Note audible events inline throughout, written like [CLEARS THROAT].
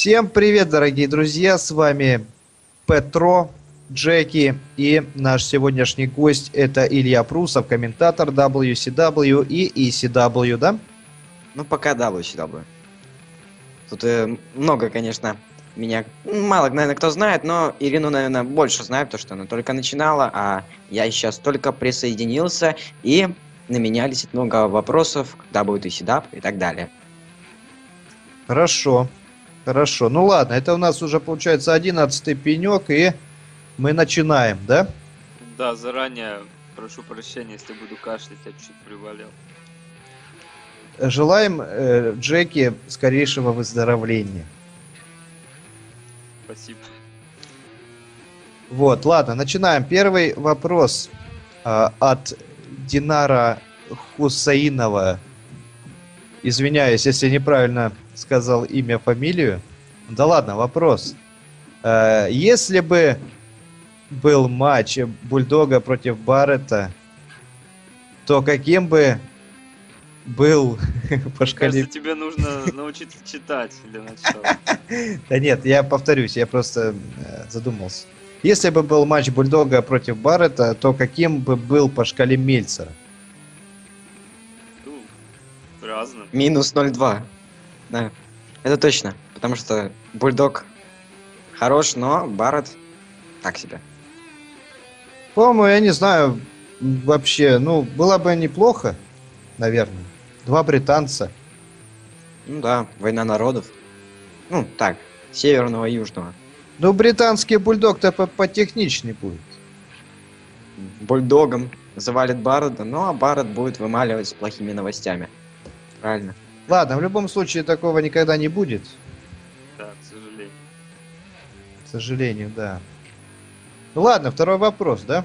Всем привет, дорогие друзья! С вами Петро, Джеки и наш сегодняшний гость это Илья Прусов, комментатор WCW и ECW, да? Ну, пока WCW. Тут э, много, конечно, меня мало, наверное, кто знает, но Ирину, наверное, больше знает, потому что она только начинала, а я сейчас только присоединился, и на меня летит много вопросов, когда будет ECW и так далее. Хорошо, хорошо. Ну ладно, это у нас уже получается одиннадцатый пенек, и мы начинаем, да? Да, заранее прошу прощения, если буду кашлять, я чуть приболел. Желаем э, Джеки скорейшего выздоровления. Спасибо. Вот, ладно, начинаем. Первый вопрос э, от Динара Хусаинова. Извиняюсь, если неправильно сказал имя, фамилию. Да ладно, вопрос. Э, если бы был матч Бульдога против Баррета, то каким бы был [LAUGHS] по шкале... Кажется, тебе нужно научиться читать для начала. [LAUGHS] Да нет, я повторюсь, я просто э, задумался. Если бы был матч Бульдога против Баррета, то каким бы был по шкале Мельцера? Ну, разным. Минус 0,2. Да, это точно. Потому что Бульдог хорош, но Барретт так себе. По-моему, я не знаю, вообще, ну, было бы неплохо, наверное. Два британца. Ну да, война народов. Ну, так, северного и южного. Ну, британский бульдог-то по- потехничнее будет. Бульдогом завалит Барретта, ну а Барретт будет вымаливать с плохими новостями. Правильно. Ладно, в любом случае такого никогда не будет. Да, к сожалению. К сожалению, да. Ну ладно, второй вопрос, да?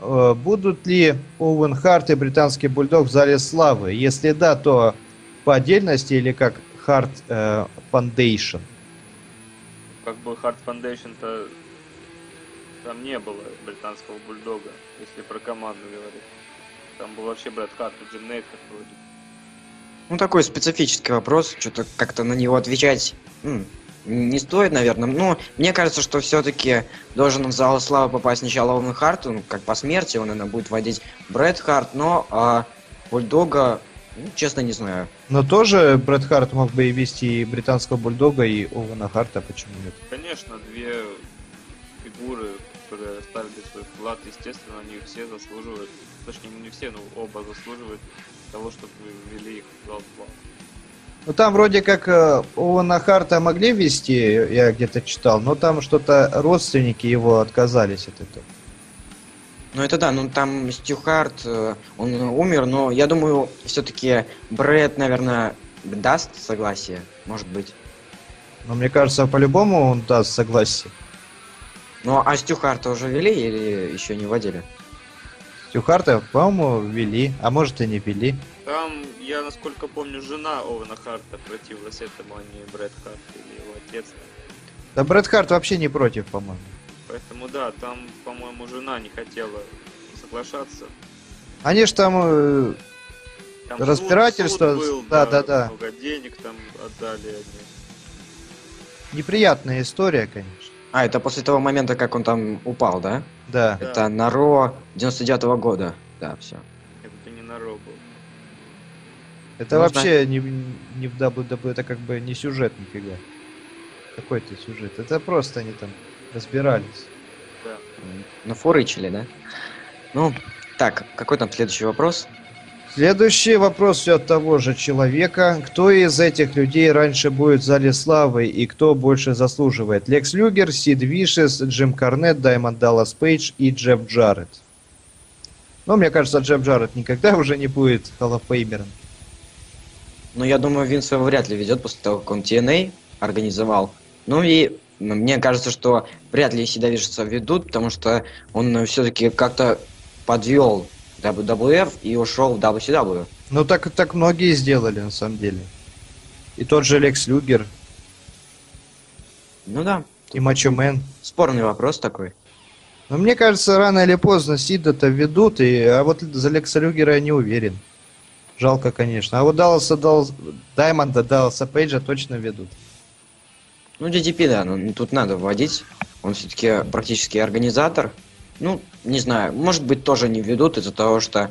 Э, Будут ли Оуэн Харт и британский бульдог в зале славы? Если да, то по отдельности или как Харт э, Foundation? Как бы Hard Foundation-то там не было британского бульдога, если про команду говорить. Там был вообще Брэд Харт и Джим Нейт, как вроде. Ну, такой специфический вопрос, что-то как-то на него отвечать м, не стоит, наверное. Ну, мне кажется, что все-таки должен в зал славы попасть сначала Оуэн Харт, ну, как по смерти, он, наверное, будет водить Брэд Харт, но а, Бульдога, ну, честно, не знаю. Но тоже Брэд Харт мог бы и вести и британского бульдога, и Оуэна Харта, почему нет? Конечно, две фигуры, которые оставили свой вклад, естественно, они все заслуживают, точнее, не все, но оба заслуживают того, чтобы ввели их в зал славы. Ну там вроде как э, Оуэна Харта могли вести, я где-то читал, но там что-то родственники его отказались от этого. Ну, это да, ну, там Стю Харт, э, он умер, но я думаю, все-таки Брэд, наверное, даст согласие, может быть. Но мне кажется, по-любому он даст согласие. Ну, а Стю Харта уже вели или еще не вводили? Стюхарта, по-моему, ввели, а может и не ввели. Там, я насколько помню, жена Оуэна Харта противилась этому, а не Брэд Харт или его отец. Да Брэд Харт вообще не против, по-моему. Поэтому да, там, по-моему, жена не хотела соглашаться. Они ж там... э, Там Разбирательство, суд, суд был, да, да, да. Много денег там отдали они. неприятная история, конечно. А, это после того момента, как он там упал, да? Да. Да. Это на Ро 99 года. Да, все. Это не на Ро был. Это Можно- вообще не, не в WWE, это как бы не сюжет нифига. Какой то сюжет? Это просто они там разбирались. Да. Нафорычили, да? Ну, так, какой там следующий вопрос? Следующий вопрос все от того же человека. Кто из этих людей раньше будет в зале славы и кто больше заслуживает? Лекс Люгер, Сид Вишес, Джим Карнет, Даймонд Даллас Пейдж и Джефф Джаррет. Но мне кажется, Джефф Джаррет никогда уже не будет халлофеймером. Ну, я думаю, Винс его вряд ли ведет после того, как он TNA организовал. Ну и мне кажется, что вряд ли Сида Вишеса ведут, потому что он все-таки как-то подвел WWF и ушел в WCW. Ну так, так многие сделали на самом деле. И тот же Лекс Люгер, Ну да, и Мачо Мэн. спорный вопрос такой. Но мне кажется, рано или поздно Сида-то ведут, и, а вот за Лекса Люгера я не уверен. Жалко, конечно. А вот Далласа, Даллас, Даймонда, Далласа Пейджа точно ведут. Ну, DDP, да, ну, тут надо вводить. Он все-таки практически организатор. Ну, не знаю, может быть, тоже не ведут из-за того, что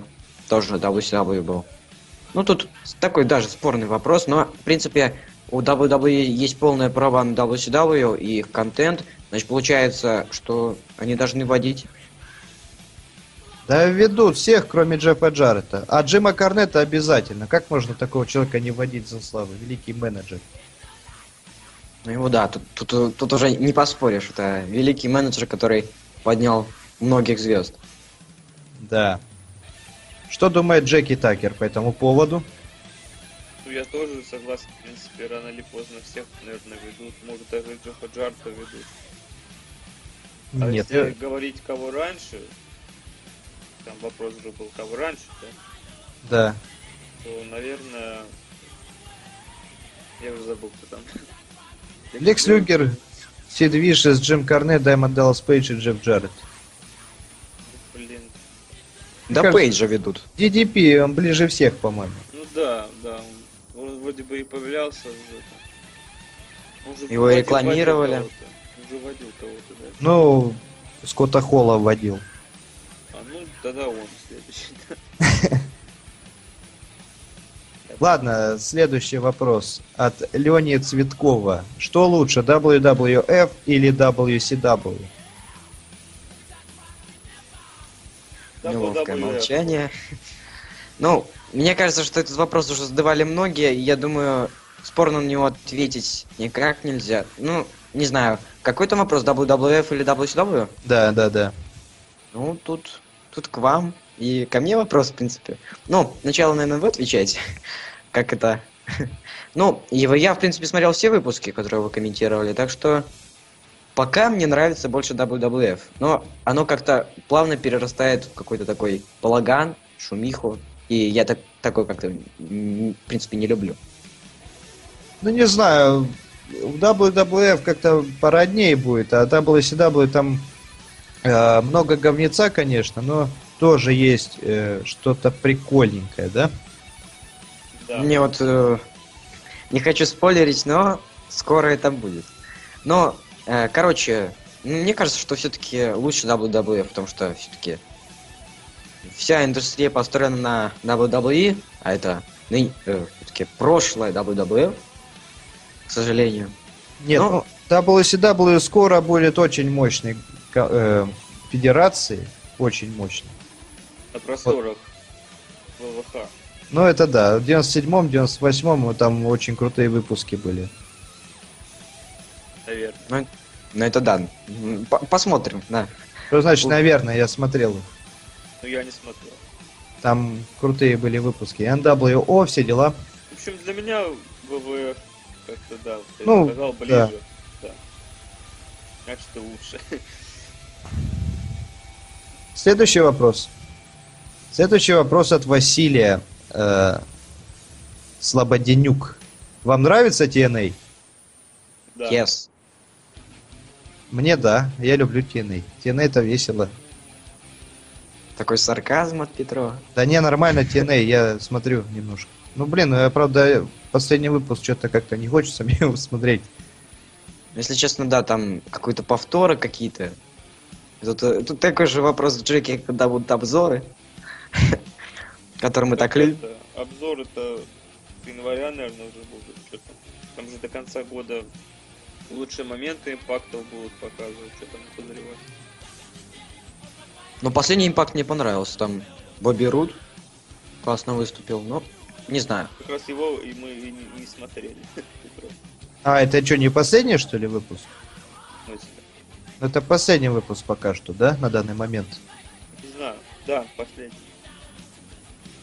тоже WCW был. Ну, тут такой даже спорный вопрос, но, в принципе, у WWE есть полное право на WCW и их контент. Значит, получается, что они должны вводить. Да ведут всех, кроме Джеффа Джаррета. А Джима Корнета обязательно. Как можно такого человека не вводить за славу? Великий менеджер. Ну, его, да, тут, тут, тут уже не поспоришь. Это великий менеджер, который поднял многих звезд. Да. Что думает Джеки Такер по этому поводу? Ну, я тоже согласен, в принципе, рано или поздно всех, наверное, ведут. Может, даже Джеффа Джарта ведут. А Нет. если говорить кого раньше, там вопрос уже был, кого раньше, да, Да. то, наверное, я уже забыл, кто там. Лекс Люгер, Сид Вишес, Джим Корнет, Даймонд Даллас Пейдж и Джефф Джаррет. Блин, Да Пейджа ведут. DDP, он ближе всех, по-моему. ну да, да, он, вроде бы и появлялся уже. Его рекламировали. водил кого-то. Он же водил кого-то, да. Ну, Скотта Холла вводил. А, ну, тогда он следующий. [LAUGHS] Ладно, следующий вопрос от Лени Цветкова. Что лучше, WWF или WCW? Молчание. Ну, мне кажется, что этот вопрос уже задавали многие, и я думаю, спорно на него ответить никак нельзя. Ну, не знаю, какой там вопрос, WWF или WCW? Да, да, да. Ну, тут, тут к вам и ко мне вопрос, в принципе. Ну, сначала, наверное, вы отвечаете, [LAUGHS] как это... [LAUGHS] Ну, вы- я, в принципе, смотрел все выпуски, которые вы комментировали, так что пока мне нравится больше WWF. Но оно как-то плавно перерастает в какой-то такой балаган, шумиху, и я так, такой как-то, в принципе, не люблю. Ну, не знаю, в WWF как-то породнее будет, а WCW там э, много говнеца, конечно, но тоже есть э, что-то прикольненькое, да? Да. Мне вот э, не хочу спойлерить, но скоро это будет. Но, короче, м, мне кажется, что все-таки лучше WWE, потому что все-таки вся индустрия построена на WWE, а это все-таки прошлое WWE, к сожалению. Нет, Ну- ну, WCW скоро будет очень мощной э, федерацией, очень мощной. На просторах ВВХ. Ну, это да, в 97-м, 98-м там очень крутые выпуски были. Наверное. Ну это да. По- Посмотрим, да. Что значит, наверное, я смотрел их. Но я не смотрел. Там крутые были выпуски. NWO, все дела. В общем, для меня ВВФ как-то, да, я Ну, сказал, да. ближе. Да. Значит, это лучше. Следующий вопрос. Следующий вопрос от Василия э, Слободенюк. Вам нравится TNA? Да. Yes. Мне да, я люблю TNA. TNA это весело. Такой сарказм от Петрова. Да не, нормально TNA, я смотрю немножко. Ну блин, ну я правда последний выпуск что-то как-то не хочется [LAUGHS] мне его смотреть. Если честно, да, там какие-то повторы какие-то. Тут, э, тут такой же вопрос в Джеки, когда будут обзоры, [LAUGHS] которые мы так любим. это, Обзор это с января, наверное, уже там? там же до конца года лучшие моменты импактов будут показывать, что там подозревать. Но последний импакт мне понравился. Там Бобби Руд классно выступил, но не знаю. Как раз его и мы и не, не смотрели. А, это что, не последний, что ли, выпуск? Смысле? Ну, Это последний выпуск пока что, да, на данный момент? Не знаю. Да, последний.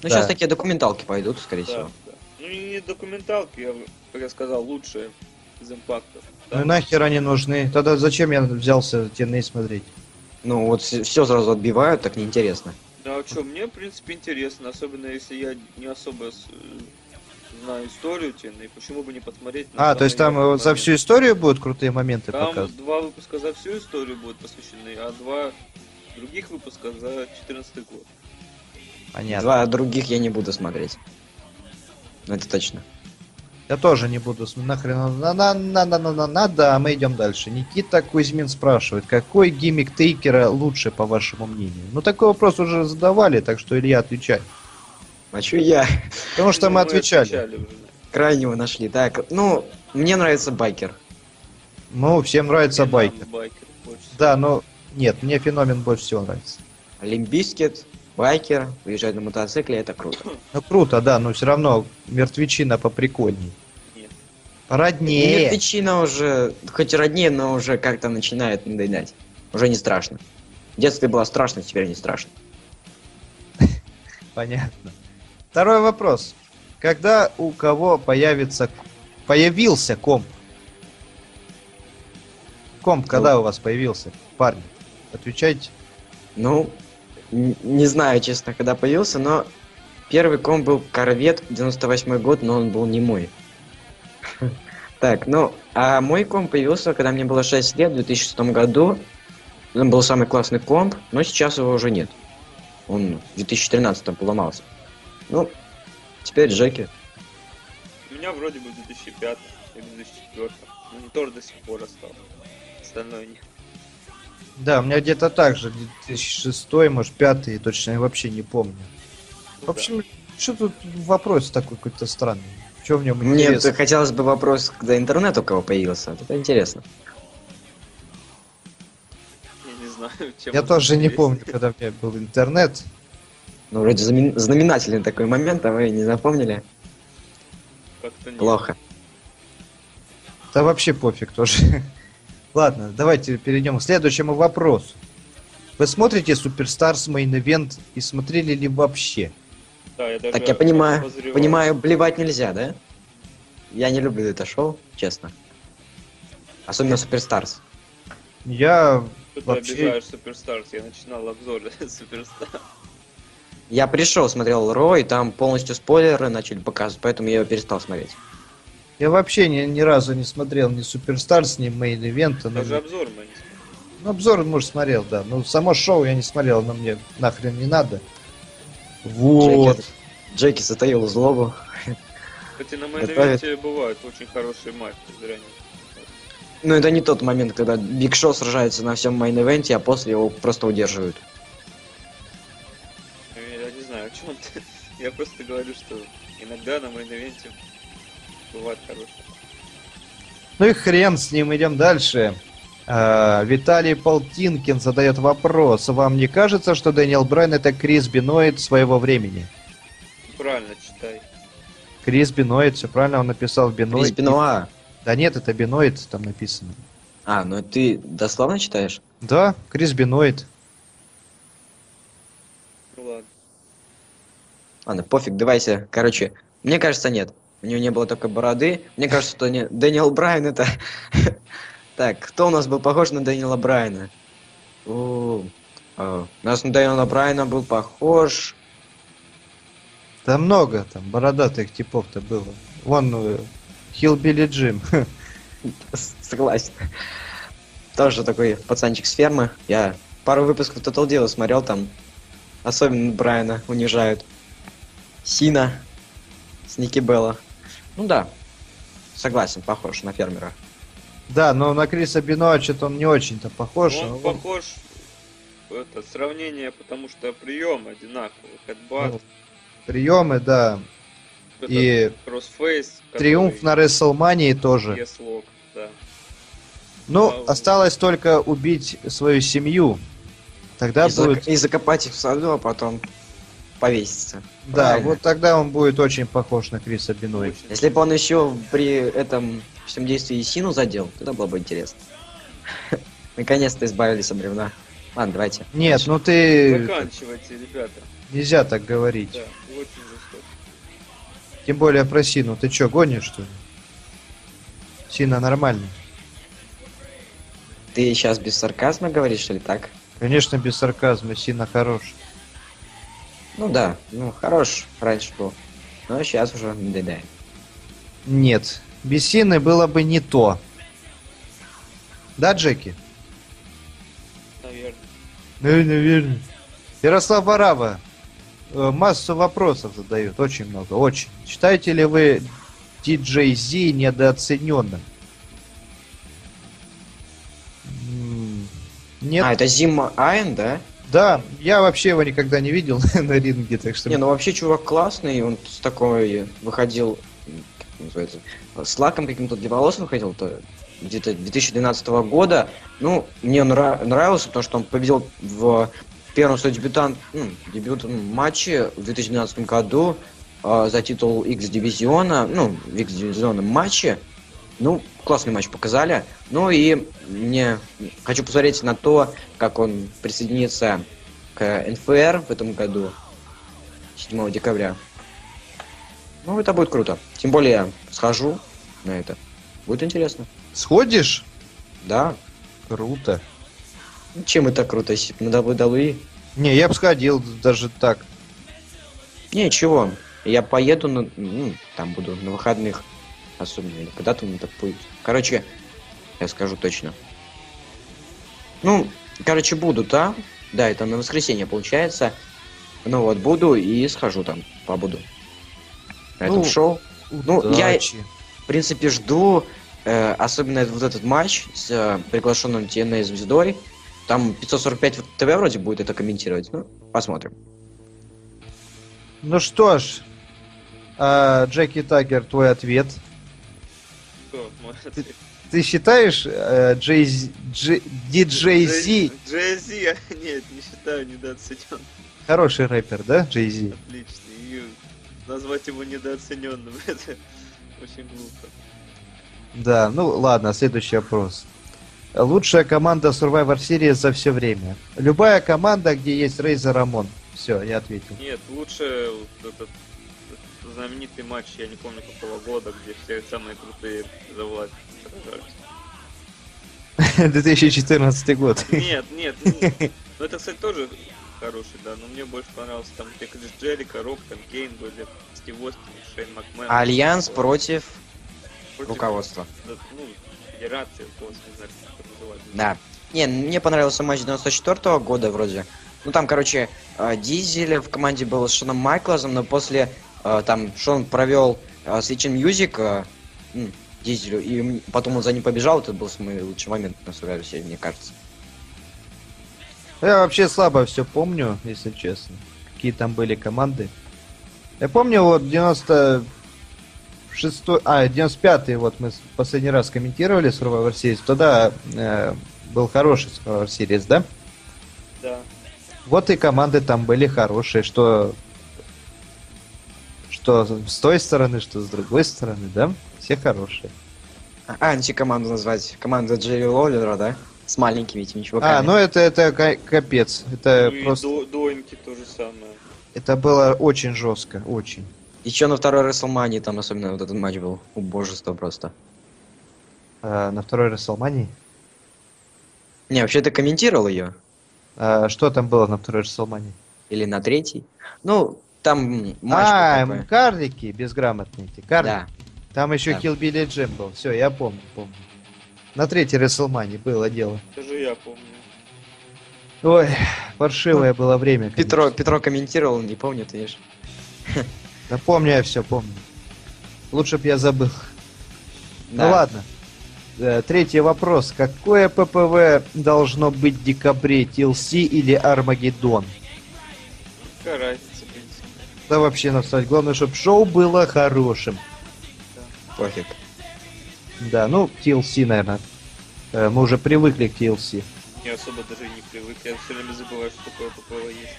Ну, Да. сейчас такие документалки пойдут, скорее Да, всего. да. Ну не документалки, я, как я сказал, лучшие из импактов. Ну нахер они нужны? Тогда зачем я взялся TNA смотреть? Ну, вот все сразу отбивают, так неинтересно. Да, а что, мне, в принципе, интересно, особенно если я не особо с- э, знаю историю Тины, почему бы не посмотреть на А, то есть там э, за моменты. всю историю будут крутые моменты Там показывать? два выпуска за всю историю будут посвящены, а два других выпуска за 14 год. Понятно. Два других я не буду смотреть. Ну, это точно. Я тоже не буду. Нахрен на на на на на на надо, а мы идем дальше. Никита Кузьмин спрашивает, какой гиммик Тейкера лучше, по вашему мнению? Ну, такой вопрос уже задавали, так что, Илья, отвечай. А чё я? Потому что Ну, мы отвечали. отвечали. Крайнего нашли. Так, ну, мне нравится байкер. Ну, всем нравится нам байкер. байкер больше. Да, но нет, мне феномен больше всего нравится. Limp Bizkit, байкер, уезжать на мотоцикле, это круто. Ну, круто, да, но все равно мертвечина поприкольней. Роднее. Мертвечина уже, хоть роднее, но уже как-то начинает надоедать. Уже не страшно. В детстве было страшно, теперь не страшно. [LAUGHS] Понятно. Второй вопрос. Когда у кого появится... Появился комп? Комп, когда у вас появился, парни? Отвечайте. Ну, не знаю, честно, когда появился, но первый комп был корвет, 98 год, но он был не мой. Так, ну, а мой комп появился, когда мне было 6 лет, в 2006 году. Он был самый классный комп, но сейчас его уже нет. Он в 2013 поломался. Ну, теперь Джеки. У меня вроде бы 2005 или 2004. Ну, не тоже до сих пор остался. Остальное нет. Да, у меня где-то так же, 2006, может, 5 точно я вообще не помню. В общем, что тут вопрос такой какой-то странный? Что в нем интересно? т- хотелось бы вопрос, когда интернет у кого появился. Это интересно. Я не знаю, [LAUGHS] чем Я тоже не помню, когда у меня был интернет. Ну, вроде знамен- знаменательный такой момент, а вы не запомнили? Как-то нет. Плохо. Да вообще пофиг тоже. [LAUGHS] Ладно, давайте перейдем к следующему вопросу. Вы смотрите Суперстарс Main Event и смотрели ли вообще? Да, я даже Так я понимаю, подозревал. понимаю, блевать нельзя, да? Я не люблю это шоу, честно. Особенно Superstars. Я Что ты вообще- обижаешь Superstars? Я начинал обзор [LAUGHS] Superstar. Я пришел, смотрел Raw, и там полностью спойлеры начали показывать, поэтому я его перестал смотреть. Я вообще ни, ни разу не смотрел ни Superstars, ни Main Event. но- Даже обзор мы не смотрели. Ну, обзор, может, смотрел, да. Но само шоу я не смотрел, оно мне нахрен не надо. Вот. Джеки, Джеки затаил злобу. Кстати, на Готовит. Main бывают очень хорошие матчи. Зря не- Но это не тот момент, когда Биг Шоу сражается на всем main event-е, а после его просто удерживают. Я не знаю, о чем ты. Я просто говорю, что иногда на Main бывают хорошие. Ну и хрен с ним, идем дальше. А, Виталий Полтинкин задает вопрос. Вам не кажется, что Дэниел Брайан это Крис Бенуа своего времени? Правильно читай. Крис Биноид, все правильно он написал Биноид. Крис Бенуа. Да нет, это Биноид там написано. А, ну ты дословно читаешь? Да, Крис Биноид. Ну ладно. Ладно, пофиг, давайте. Короче, мне кажется, нет. У него не было такой бороды. Мне кажется, что не... Дэниел Брайан это... Так, кто у нас был похож на Дэниела Брайана? У, а, У нас на Дэниела Брайана был похож... Да много там бородатых типов-то было. Вон э, Хиллбилли Джим. [LAUGHS] Согласен. Тоже такой пацанчик с фермы. Я пару выпусков Total Deal смотрел, там особенно Брайана унижают. Сина с Ники Белла. Ну да, согласен, похож на фермера. Да, но на Криса Биноа что-то он не очень-то похож. Он Он- похож, это сравнение, потому что прием одинаковый. Хэдбат, Ну, приемы, да. И кроссфейс. триумф на Рестлмании тоже. Еслок, да. Ну, А, осталось только убить свою семью. Тогда и, зак- будет... и закопать их в саду, а потом повеситься. Да, правильно. вот тогда он будет очень похож на Криса. Очень. Если бы он еще при этом всем действии Сину задел, тогда было бы интересно. [LAUGHS] Наконец-то избавились от бревна. Ладно, давайте. Нет, ну ты... Заканчивайте, ребята. Нельзя так говорить. Да, очень жестоко. Тем более про Сину. Ты что, гонишь, что ли? Сина нормальный. Ты сейчас без сарказма говоришь или так? Конечно, без сарказма. Сина хорош. Ну да, ну хорош раньше был. Но сейчас уже надоедает. Нет. Без Сины было бы не то. Да, Джеки? Наверное. Ну, наверное. Ярослав Бараба э, массу вопросов задают, очень много, очень. Читаете ли вы TJZ недооцененным? М, Нет. А, это Зима Айн, да? Да, я вообще его никогда не видел [LAUGHS] на ринге, так что... Не, ну вообще чувак классный, он с такой выходил, как называется, с лаком каким-то для волос выходил, то где-то 2012 года. Ну, мне нра- нравился, потому что он победил в первом своем дебютант, ну, дебютном матче в 2012 году а, за титул X-дивизиона, ну, в X-дивизионном матче. Ну, классный матч показали. Ну и мне хочу посмотреть на то, как он присоединится к НФР в этом году, 7 декабря. Ну, это будет круто. Тем более я схожу на это. Будет интересно. Сходишь? Да. Круто. Чем это круто, если на WWE? Не, я бы сходил даже так. Ничего. Я поеду, на, ну, там буду на выходных. Особенно, или когда там это будет. Короче, я скажу точно. Ну, короче, буду там. Да, это на воскресенье получается. Ну вот, буду и схожу там, побуду. На этом Ну, шоу. Ну, я- Удачи. В принципе, жду, э, особенно вот этот матч с э, приглашенным TNA звездой. Там 545 в ТВ вроде будет это комментировать. Ну, посмотрим. Ну что ж, а, Джеки Таггер, твой ответ. Ты считаешь э, Джей- Дж- Диджей Зи Джей-Зи, [LAUGHS] нет, не считаю недооцененным. хороший рэпер, да, Джей Зи? Отлично. И назвать его недооцененным, [LAUGHS] это очень глупо. Да, ну ладно, следующий вопрос. Лучшая команда Survivor Series за все время. Любая команда, где есть Рейзер Рамон. Все, я ответил. Нет, лучше вот этот знаменитый матч, я не помню какого года, где все самые крутые за власть сражались. [LAUGHS] 2014 год. Нет, нет, нет. [LAUGHS] Ну это, кстати, тоже хороший, да, но мне больше понравился там, Джерико, Рок, там Кейн были, Стив Остин, Шейн Макмен. Альянс против Против, руководства. да, Ну, федерации, руководства, не знаю, как это называется. Да. Не, мне понравился матч 94 года вроде. Ну там, короче, э, Дизель в команде был с Шоном Майклзом, но после э, там Шон провел Switch Music э, м, Дизелю, и потом он за ним побежал, это был самый лучший момент на Survivor мне кажется. Я вообще слабо все помню, если честно. Какие там были команды. Я помню, вот 96 а, 95 вот мы последний раз комментировали Survivor Series. Тогда э, был хороший Survivor Series, да? Да. Вот и команды там были хорошие, что что с той стороны, что с другой стороны, да? Все хорошие. А, антикоманду назвать. Команда Джерри Лоллера, да? С маленькими этими чуваками. А, ну это, это ка- капец. Это ну просто... и до, Доинки то же самое. Это было очень жестко, очень. Еще на второй Расселмании там особенно вот этот матч был. Убожество просто. А, на второй Расселмании. Не, вообще ты комментировал ее? А, что там было на второй Расселмании? Или на третий? Ну, там матч А, такой. карлики безграмотные эти. Карлики. Да. Там еще Да. Kill Билли Джим был. Все, я помню, помню. На третьей Расселмании было дело. Даже я помню. Ой, паршивое было время. конечно. Петро, Петро комментировал, не помню, ты видишь. [LAUGHS] Да помню я все, помню. Лучше б я забыл. Да. Ну ладно. Э, Третий вопрос. Какое ППВ должно быть в декабре? TLC или Армагеддон? Какая разница, в принципе. Да вообще насрать. Главное, чтобы шоу было хорошим. Пофиг. Да, ну, TLC, наверное. Э, Мы уже привыкли к TLC. Я особо даже и не привык. Я все время забываю, что такое ППВ есть.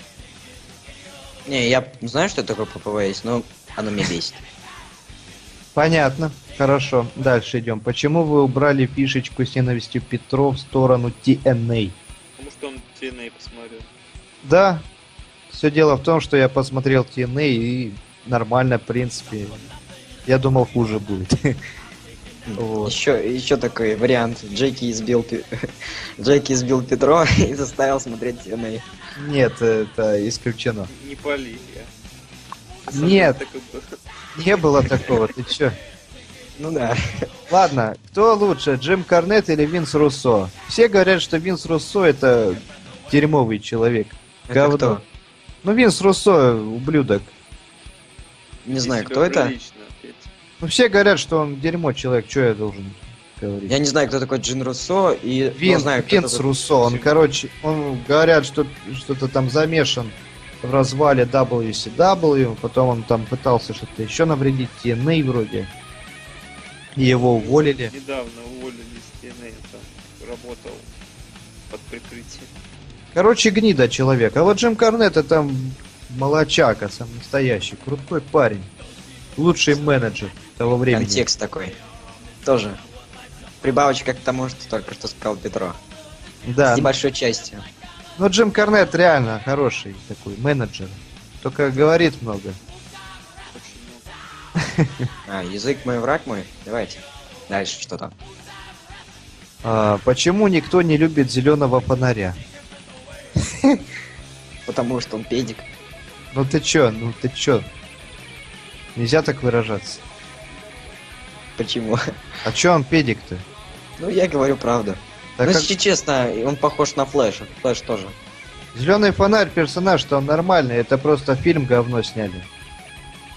Не, я знаю, что такое ППВ есть, но оно меня бесит. Понятно. Хорошо. Дальше идем. Почему вы убрали фишечку с ненавистью Петро в сторону TNA? Потому что он TNA посмотрел. Да, все дело в том, что я посмотрел TNA и нормально, в принципе. Я думал, хуже будет. [LAUGHS] Вот. Еще, еще такой вариант. Джеки избил, [LAUGHS] Джеки избил Петро [LAUGHS] и заставил смотреть TNA. Нет, это исключено. Не пали я. Нет. Не было такого, ты чё? Ну да. Ладно, кто лучше, Джим Корнет или Винс Руссо? Все говорят, что Винс Руссо это дерьмовый человек. Это Говно. кто? Ну, Винс Руссо, ублюдок. Не знаю, кто это. прилично. Ну, все говорят, что он дерьмо человек, что я должен говорить? Я не знаю, кто такой Джин Руссо, и ну, Вин, знаю, Винс такой- Руссо, он, короче, он говорят, что что-то там замешан в развале WCW, потом он там пытался что-то еще навредить TNA вроде. И его уволили. Недавно уволили с TNA, там работал под прикрытием. Короче, гнида человек. А вот Джим Корнет это молочака, сам настоящий, крутой парень. Лучший менеджер того времени. Контекст такой. Тоже. Прибавочка к тому, что только что сказал Петро. Да, С небольшой частью. но Джим Корнет реально хороший такой менеджер. Только говорит много. [LAUGHS] А, язык мой, враг мой. Давайте. Дальше что там? А, почему никто не любит зеленого фонаря? [LAUGHS] Потому что он педик. Ну ты чё, ну ты чё? Нельзя так выражаться. Почему? А чё он педик-то? Ну, я говорю правду. Так ну, как если честно, он похож на Флэша. Флэш тоже. зеленый фонарь персонаж-то он нормальный, это просто фильм говно сняли.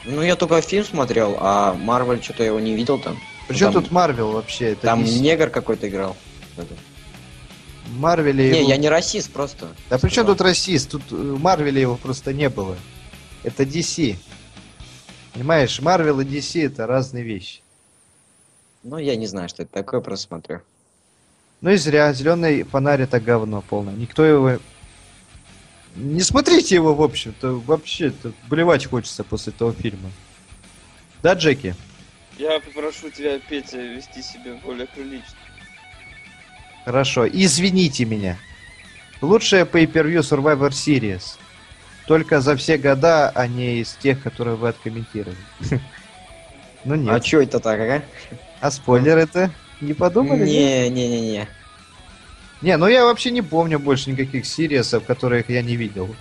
Ну, я только фильм смотрел, а Марвел что-то я его не видел там. Причем Там- тут Марвел вообще? Это Там DC. негр какой-то играл. Марвеле Не, его- я не расист просто. Да при чем тут расист? Тут э, Марвеле его просто не было. Это DC. Понимаешь, Марвел и DC это разные вещи. Ну, я не знаю, что это такое, просто смотрю. Ну и зря, зеленый фонарь это говно полное. Никто его... Не смотрите его, в общем-то, вообще-то блевать хочется после этого фильма. Да, Джеки? Я попрошу тебя, Петя, вести себя более прилично. Хорошо, извините меня. Лучшая pay-per-view Survivor Series. Только за все года, а не из тех, которые вы откомментировали. [LAUGHS] Ну А нет. чё это так, а? А спойлеры-то не подумали? Не, не, не, не. Не, ну я вообще не помню больше никаких сириесов, которых я не видел.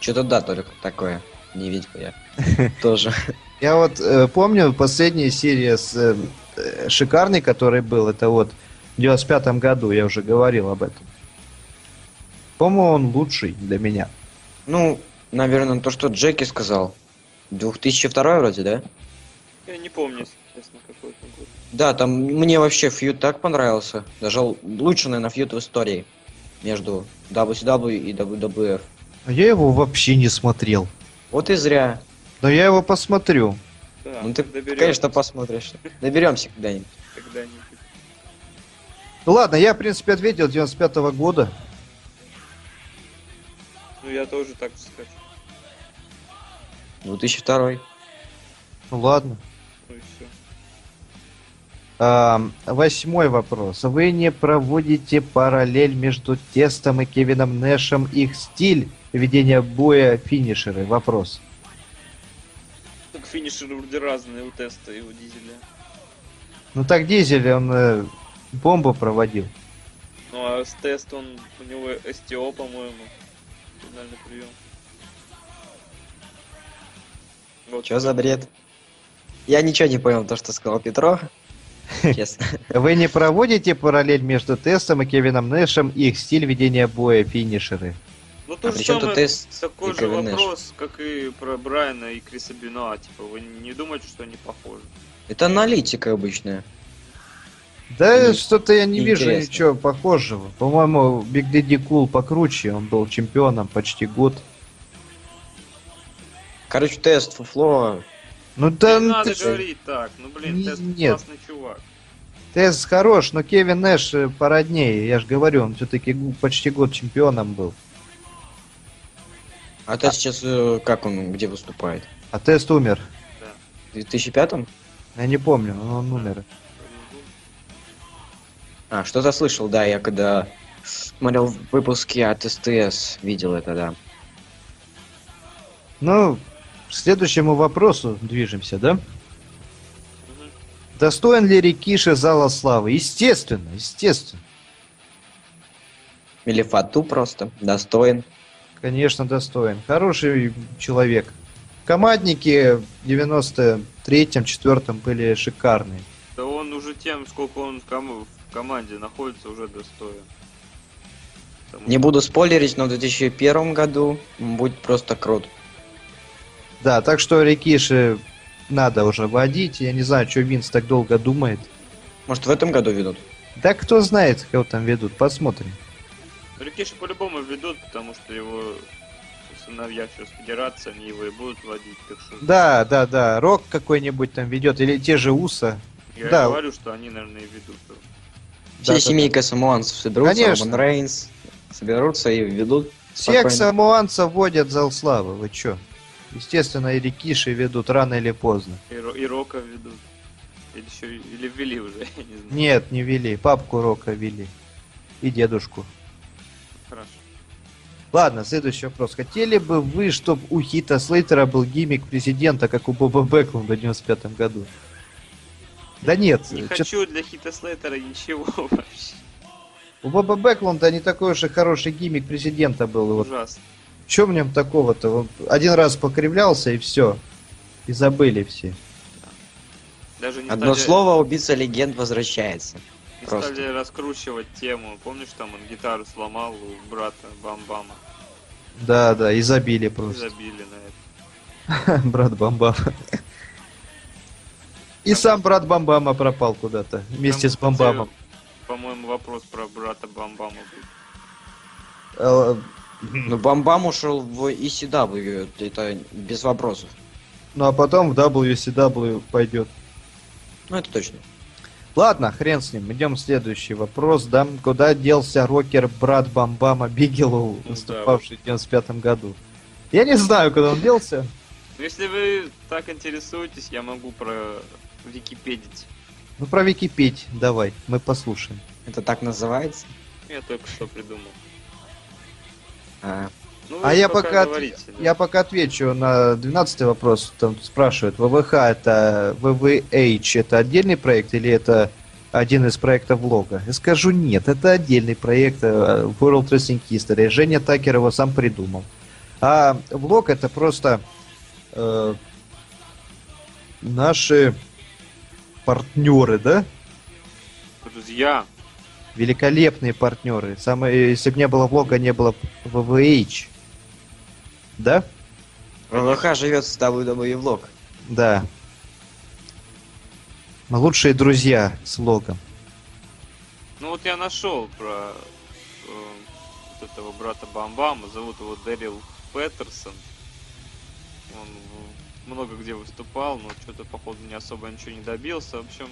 Что-то да, только такое. Не видел я. [LAUGHS] Тоже. Я вот э, помню последняя серия с э, э, шикарный, который был, это вот в 95 году, я уже говорил об этом. По-моему, он лучший для меня. Ну, наверное, то, что Джеки сказал. 2002 вроде, да? Я не помню, если честно, какой это год. Да, там мне вообще фьюд так понравился. Даже л- лучший, наверное, фьюд в истории. Между WCW и WWF. А я его вообще не смотрел. Вот и зря. Но я его посмотрю. Да, ну ты, доберёмся конечно, посмотришь. Доберемся когда-нибудь. когда-нибудь. Ну ладно, я, в принципе, ответил 95 года. Ну я тоже так скажу. 2002. Ну ладно. Восьмой вопрос. Вы не проводите параллель между Тестом и Кевином Нэшем, их стиль ведения боя, финишеры? Вопрос. Так финишеры вроде разные у теста и у дизеля. Ну так Дизель, он э, бомбу проводил. Ну а с тест он, у него СТО, по-моему, финальный прием. Вот. Чё за бред? Я ничего не понял, то, что сказал Петро. [LAUGHS] Честно. Вы не проводите параллель между Тестом и Кевином Нэшем, их стиль ведения боя, финишеры? Ну то А же самое, тест такой и же Кевин Нэш? вопрос, как и про Брайана и Криса Бенуа. Типа, вы не думаете, что они похожи? Это аналитика обычная. Да Не- что-то я не вижу неинтересно. ничего похожего. По-моему, Биг Дэдди Кул покруче, он был чемпионом почти год. Короче, тест фуфло. Ну да, не ну надо ты- говорить так. Ну блин, Не- тест нет. классный чувак. Тест хорош, но Кевин Нэш э, породнее, я же говорю, он все-таки почти год чемпионом был. А тест сейчас э, как он, где выступает? А Тест умер. В 2005 Я не помню, но он умер. А, что-то слышал, да, я когда смотрел выпуски от СТС, видел это, да. Ну, к следующему вопросу движемся, да? Достоин ли Рикиши зала славы? Естественно, естественно. Или Фату просто, достоин. Конечно, достоин. Хороший человек. Командники в 93-м, 4 были шикарные. Да он уже тем, сколько он в команде находится, уже достоин. Потому Не буду спойлерить, но в 2001 году будет просто крут. Да, так что Рикиши надо уже вводить. Я не знаю, что Винс так долго думает. Может, в этом году ведут? Да кто знает, кого там ведут, посмотрим. Рикиши по-любому ведут, потому что его сыновья сейчас федерация, они его и будут водить, так что... Да, да, да, Рок какой-нибудь там ведет, или те же Уса. Я да. говорю, что они, наверное, и ведут. Все Да, да, семейка самуанцев соберутся, Конечно. Роман Рейнс соберутся и ведут. Всех Спокойно. самуанцев вводят зал славы, вы чё? Естественно, и Рикиши ведут рано или поздно. И, и Рока ведут. Или еще или ввели уже, [LAUGHS] я не знаю. Нет, не вели, папку Рока вели. И дедушку. Хорошо. Ладно, следующий вопрос. Хотели бы вы, чтобы у Хита Слейтера был гиммик президента, как у Боба Бэклунда в 95 году? Да нет, Не чё- хочу для Хита Слейтера ничего [LAUGHS] вообще. у Боба Бэклунда не такой уж и хороший гиммик президента был. Вот Ужасно. Что в нем такого-то? Один раз покривлялся и все. И забыли все. Даже не Одно стали, слово, убийца легенд возвращается. не просто. стали раскручивать тему. Помнишь, там он гитару сломал у брата Бам-Бама? Да, да, и забили И просто. забили на это. [LAUGHS] Брат Бамбама. И сам брат Бамбама пропал куда-то вместе с Бамбамом. По-моему, вопрос про брата Бам-Бама был. Ну, Бамбам ушел в ECW, это без вопросов. Ну а потом в WCW пойдет. Ну, это точно. Ладно, хрен с ним. Идем следующий вопрос. Да, куда делся рокер брат Бамбама Бигелоу, да, выступавший в 95 году? Я не знаю, куда он делся. Ну, если вы так интересуетесь, я могу про Википедить. Ну про Википедь давай, мы послушаем. Это так называется. Я только что придумал. А, Ну, А я пока, от- говорите, да. я пока отвечу на 12 вопрос. Там спрашивают, ВВХ это VVH это отдельный проект или это один из проектов влога? Я скажу нет, это отдельный проект э, World Wrestling History. Женя Такер его сам придумал. А влог это просто э, наши партнеры, да? Друзья, Великолепные партнеры. Самое, если бы не было влога, не было VVH. Да? ВВХ живет с WWE влог. Да. Мы лучшие друзья с влогом. ну вот я нашел про э, вот этого брата Бамбама. Зовут его Дэрил Петерсон. Он много где выступал, но что-то, походу, не особо ничего не добился. В общем,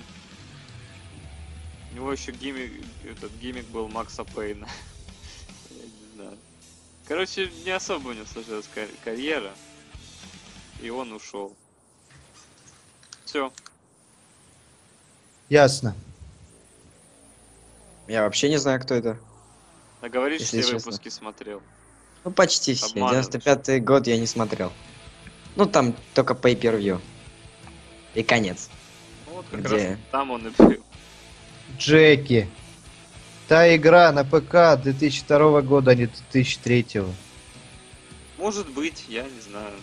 у него еще гиммик, этот гиммик был Макса Пейна. [LAUGHS] Я не знаю. Короче, не особо у него сложилась кар- карьера. И он ушел. Все. Ясно. Я вообще не знаю, кто это. А говоришь, Если все честно. выпуски смотрел. Ну, почти все. Обманываешь. 95-й год я не смотрел. Ну, там только pay-per-view. И конец. Ну вот как Где? раз там он и был. Джеки. Та игра на ПК 2002 года, а не 2003. Может быть, я не знаю.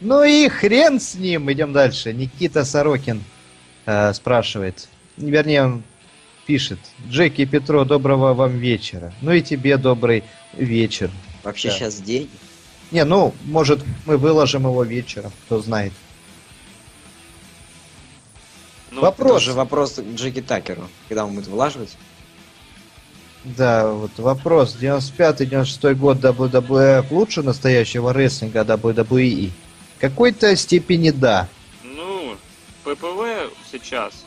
Ну и хрен с ним. Идем дальше. Никита Сорокин э, спрашивает. Вернее, он пишет. Джеки и Петро, доброго вам вечера. Ну и тебе добрый вечер. Вообще Да. сейчас день. Не, ну, может, мы выложим его вечером, кто знает. Ну, Вопрос. Тоже вопрос к Джеки Такеру. Когда он будет вылаживать? Да, вот вопрос. 95-96 год WWF лучше настоящего рестлинга WWE? Какой-то степени да. Ну, ППВ сейчас,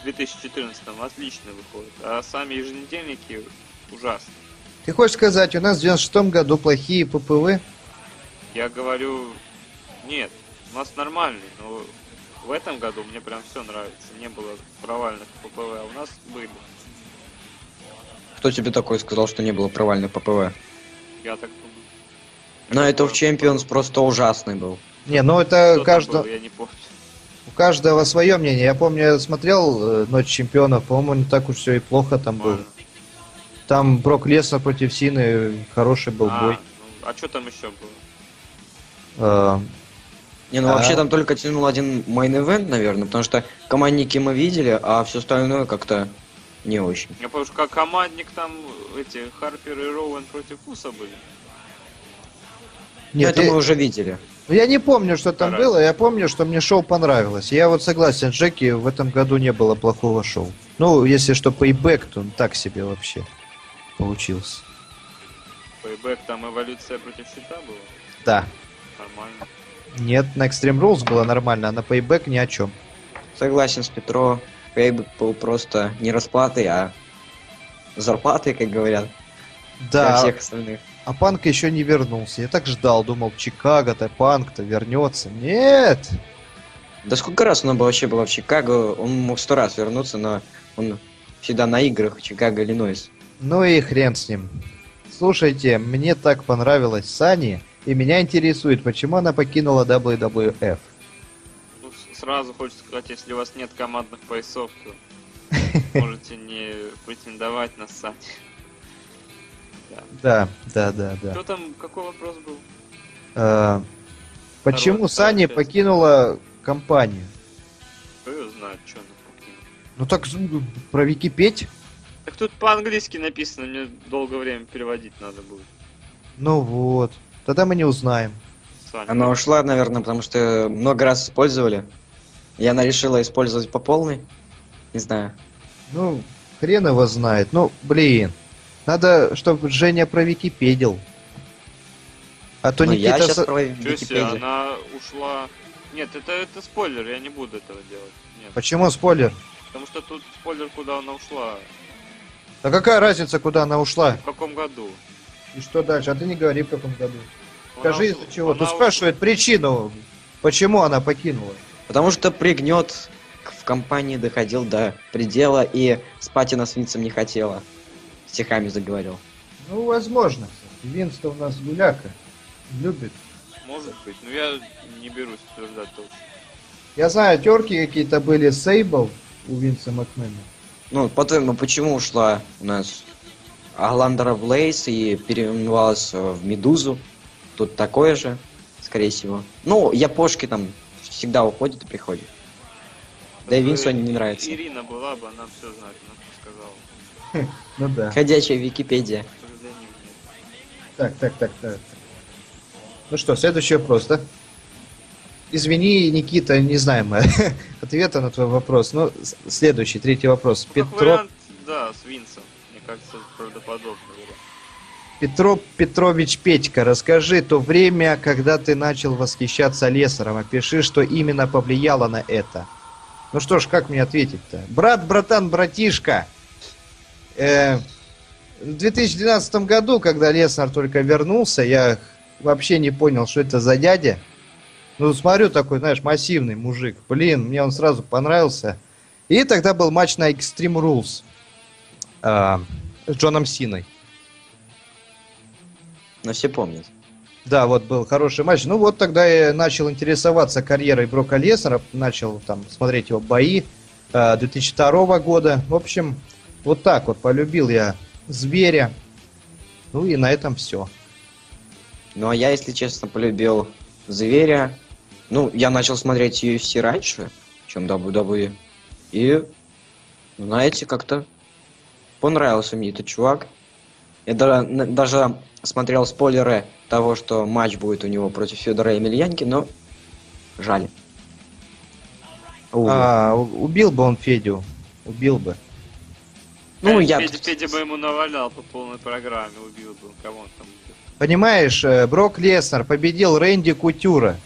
в 2014 отлично выходит, а сами еженедельники ужасно. Ты хочешь сказать, у нас в 96 году плохие ППВ? Я говорю, нет, у нас нормальный, но в этом году мне прям все нравится. Не было провальных ППВ, а у нас были. Кто тебе такой сказал, что не было провальных ППВ? Я так думаю. Но это в Champions было. просто ужасный был. Не, ну это каждого, я не помню. у каждого свое мнение. Я помню, я смотрел э, Ночь чемпионов, по-моему, не так уж все и плохо там было. Ладно. Там Брок Леснер против Сины, хороший был А, бой. ну, а что там еще было? Э, Не, ну А. вообще там только тянул один мейн-эвент, наверное, потому что командники мы видели, а все остальное как-то не очень. Я помню, что как командник там эти Харпер и Роуэн против Уса были. Нет, это я- мы уже видели. Ну, Я не помню, что там Хорошо. было, я помню, что мне шоу понравилось. Я вот согласен, Джеки, в этом году не было плохого шоу. Ну, если что, пейбэк, то он так себе вообще получился. Пейбэк, там эволюция против щита была? Да. Нормально. Нет, на Extreme Rules было нормально, а на пейбэк ни о чем. Согласен с Петро. Пейбэк был просто не расплатой, а зарплатой, как говорят, для Да, всех остальных. а Панк еще не вернулся. Я так ждал, думал, Чикаго-то, Панк-то вернется. Нет! Да сколько раз он вообще был в Чикаго, он мог сто раз вернуться, но он всегда на играх в Чикаго, Иллинойс. Ну и хрен с ним. Слушайте, мне так понравилась Сани, и меня интересует, почему она покинула WWF. Ну, сразу хочется сказать, если у вас нет командных поясов, то [LAUGHS] можете не претендовать на Сани. Да, да, да, да. Кто там, какой вопрос был? Э, почему Сани покинула компанию? Кто ее знает, что она покинула? Ну так про Википедь? Так тут по-английски написано, мне долгое время переводить надо будет. Ну вот. Тогда мы не узнаем. Она ушла, наверное, потому что много раз использовали. И она решила использовать по полной. Не знаю. Ну, хрен его знает. Ну, блин. Надо, чтобы Женя про Википедил. А то Ну, я Никита... сейчас со- про себе, Википедию. она ушла... Нет, это, это спойлер, я не буду этого делать. Нет. Почему спойлер? Потому что тут спойлер, куда она ушла. А какая разница, куда она ушла? В каком году. И что дальше? А ты не говори, в каком году. Скажи, из-за чего. она Ты спрашивает причину, почему она покинула. Потому что пригнет в компании доходил до предела и спать она с Винсом не хотела. Стихами заговорил. Ну, возможно. Винс-то у нас гуляка. Любит. Может быть, но я не берусь утверждать точно. Я знаю, терки какие-то были с Сейбл у Винса Макмена. Ну, по-твоему, почему ушла у нас Агландера в Лейс и переименовалась э, в Медузу? Тут такое же, скорее всего. Ну, япошки там всегда уходят и приходят. Да и Если Винсу они не нравятся. Ирина была бы, она все знает, она бы сказала. [LAUGHS] Ну да. Ходячая Википедия. Так, так, так, так. Ну что, следующий вопрос, да? Извини, Никита, не знаем мы [LAUGHS] ответа на твой вопрос. Ну, следующий, третий вопрос. Ну, как Петро, вариант, да, с Винсом. Мне кажется, правдоподобно. Петро Петрович Петька, расскажи то время, когда ты начал восхищаться Лесаром. Опиши, что именно повлияло на это. Ну что ж, как мне ответить-то? Брат, братан, братишка. Э, в 2012 году, когда Леснар только вернулся, я вообще не понял, что это за дядя. Ну, смотрю, такой, знаешь, массивный мужик. Блин, мне он сразу понравился. И тогда был матч на Extreme Rules а, с Джоном Синой. Но все помнят. Да, вот был хороший матч. Ну вот тогда я начал интересоваться карьерой Брока Леснера, начал там смотреть его бои э, 2002 года. В общем, вот так вот полюбил я зверя. Ну и на этом все. Ну, а я, если честно, полюбил Зверя. Ну, я начал смотреть UFC раньше, чем WWE. И, знаете, как-то понравился мне этот чувак. Я да- н- даже смотрел спойлеры того, что матч будет у него против Федора Емельянки, но жаль. Увы. А, убил бы он Федю. Убил бы. ну, Э, я... Федя, Федя бы ему навалял по полной программе, убил бы, кого он там убил. Понимаешь, э, Брок Леснер победил Рэнди Кутюра.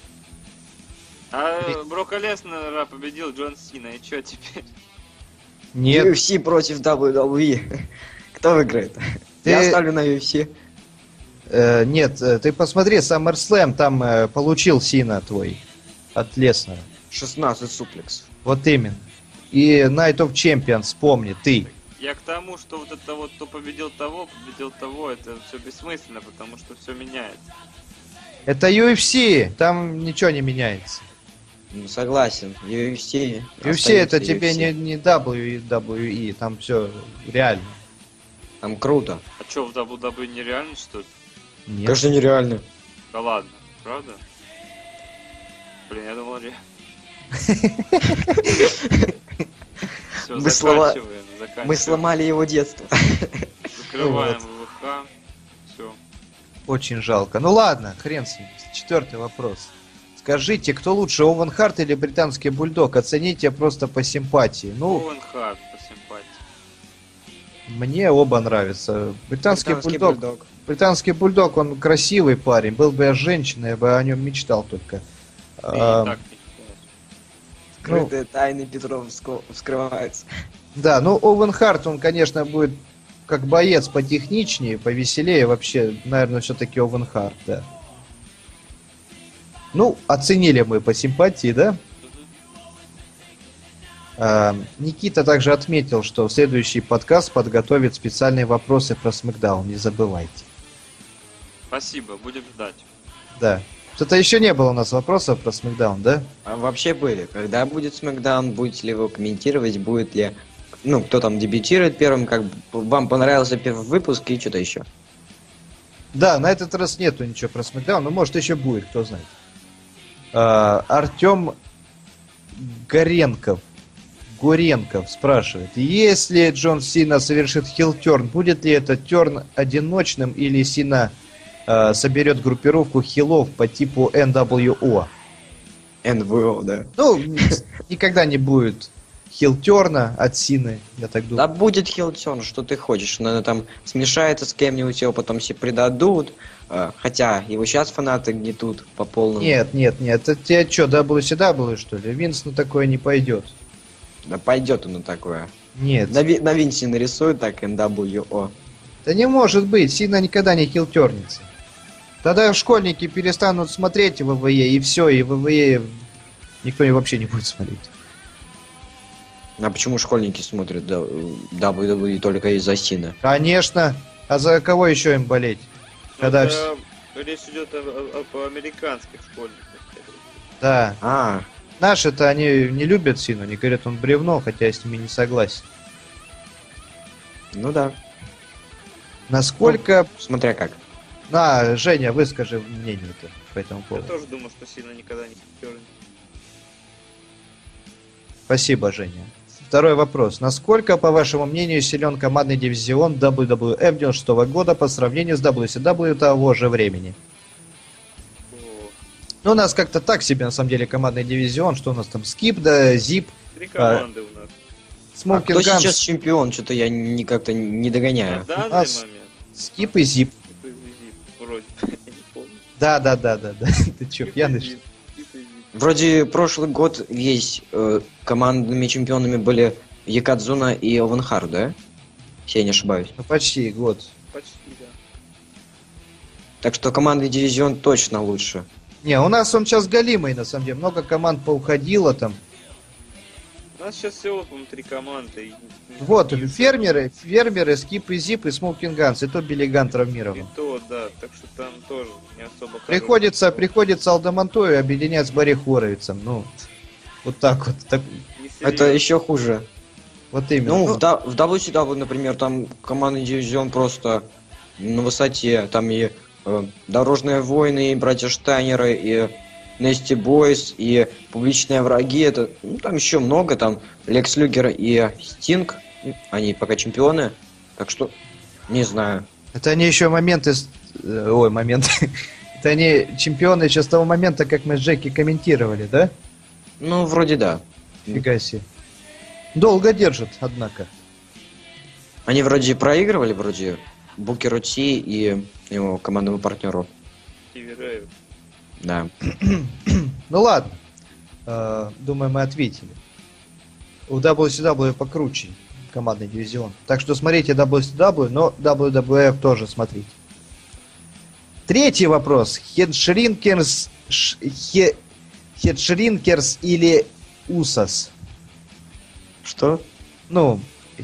А Брока Леснера победил Джон Сина, и чё теперь? Нет, UFC против WWE. [LAUGHS] Кто выиграет? Ты- Я ставлю на UFC. Э, нет, э, ты посмотри, SummerSlam там э, получил Сина твой от Леснера. 16 суплексов. Вот именно. И Night of Champions, вспомни, ты. Я к тому, что вот это вот, кто победил того, победил того, это все бессмысленно, потому что все меняется. Это UFC, там ничего не меняется. Ну, согласен. UFC. UFC это тебе UFC. не, не WWE, там все реально. Там круто. А чё, в WWE нереально, что ли? Нет. Конечно, нереально. Да ладно, правда? Блин, я думал, реально. [LAUGHS] Все, Мы слова-. Мы сломали его детство. Закрываем ВВХ. Все. Очень жалко. Ну ладно, хрен с ним. Четвертый вопрос. Скажите, кто лучше, Овен Харт или британский бульдог? Оцените просто по симпатии. Ну, Оуэн Харт по симпатии. Мне оба нравятся. Британский, Британский бульдог, бульдог. британский бульдог, он красивый парень. Был бы я женщиной, я бы о нем мечтал только. А, считаешь. ну, Скрытые тайны Петров вско- вскрываются. Да, ну Овен Харт, он, конечно, будет как боец потехничнее, повеселее. Вообще, наверное, все-таки Овен Харт, да. Ну, оценили мы по симпатии, да? А, Никита также отметил, что в следующий подкаст подготовит специальные вопросы про Смакдаун, не забывайте. Спасибо, будем ждать. Да. Что-то еще не было у нас вопросов про Смакдаун, да? А вообще были. Когда будет Смакдаун, будете ли вы комментировать, будет ли... Ну, кто там дебютирует первым, как вам понравился первый выпуск и что-то еще. Да, на этот раз нету ничего про Смакдаун, но может еще будет, кто знает. А, Артем Горенков. Горенков спрашивает, если Джон Сина совершит хилтерн, будет ли этот терн одиночным или Сина а, соберет группировку хилов по типу NWO? НВО, да. Ну, [LAUGHS] никогда не будет хилтерна от Сины, я так Да думаю. будет Хилтон, что ты хочешь. Надо там смешается с кем-нибудь, его потом все предадут. А, Хотя его сейчас фанаты гнетут по полному. Нет, нет, нет, это тебе что, WCW что ли? Винс на такое не пойдет. Да пойдет он на такое. Нет. На, Ви- на Винсе нарисует так NWO. Да не может быть, Сина никогда не хилтернется. Тогда школьники перестанут смотреть ВВЕ, и все, и ВВЕ никто и вообще не будет смотреть. А почему школьники смотрят да, WWE только из-за Сина? Конечно. А за кого еще им болеть? Когда Это речь идет о, о- об американских школьниках. Да. А, Наши-то они не любят Сину, они говорят, он бревно, хотя я с ними не согласен. ну да. Насколько... Смотря как. На, Женя, выскажи мнение-то по этому Я поводу. тоже думаю, что сильно никогда не хитернет. Спасибо, Женя. Второй вопрос. Насколько, по вашему мнению, силен командный дивизион WWF 96 года по сравнению с WCW того же времени? Ну, у нас как-то так себе, на самом деле, командный дивизион. Что у нас там? Скип, да, Зип, Три команды у нас. А Смокинг кто Ганс. сейчас чемпион? Что-то я ни как-то не На догоняю. данный нас- момент. Скип и Зип. Скип и Зип, Вроде. [LAUGHS] Я не помню. Да, да, да, да, да. [LAUGHS] Ты чё, пьяный? Что. Вроде прошлый год весь э, командными чемпионами были Йокозуна и Оуэн Харт, да? Если я не ошибаюсь. Ну, почти год. Почти, да. Так что командный дивизион точно лучше. Не, у нас он сейчас галимый, на самом деле. Много команд поуходило там. У нас сейчас всего, по-моему, три команды. и- Вот, и- фермеры, фермеры, Скип и Зип и Смокинг Ганс. И то Билли Ганн И травмирован. то, да. Так что там тоже не особо Приходится, хороший. приходится Алдамантою объединять с Барри Хоровицем. Ну, вот так вот. Так. Это еще хуже. вот именно. Ну, Ну, в, да- в WCW, например, там командный дивизион просто на высоте. Там и Дорожные войны, и Братья Штайнеры, и Нести Бойс, и Публичные враги. Это, ну, там еще много. Там Лекс Люгер и Стинг. Они пока чемпионы. Так что, не знаю. Это они еще моменты... э, Ой, моменты. [LAUGHS] Это они чемпионы еще с того момента, как мы с Джеки комментировали, да? Ну, вроде да. Фига себе. Долго держат, однако. Они вроде проигрывали, вроде Букеру Ти и его командному партнеру. Стиви. Да. [CLEARS THROAT] Ну ладно. Э, Думаю, мы ответили. У WCW покруче командный дивизион. Так что смотрите WCW, но WWF тоже смотрите. Третий вопрос. Хедшринкерс... хе- Хедшринкерс или Усас? Что? Ну,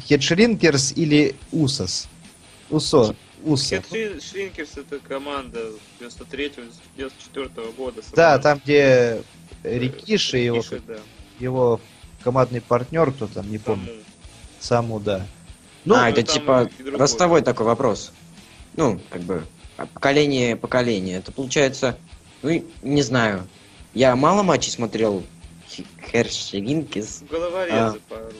Хедшринкерс или Усас? Усо. Уса. Хед Шринкерс это команда 93-94 года. Да, там где Рикиши, его, Рикиши, да. его командный партнер, кто там, не помню. Саму. Саму, да. Ну, а, это там типа ростовой такой вопрос. Ну, как бы, а, поколение поколение. Это получается, ну, не знаю. Я мало матчей смотрел Хершевинкис. Головорезы А. по-русски.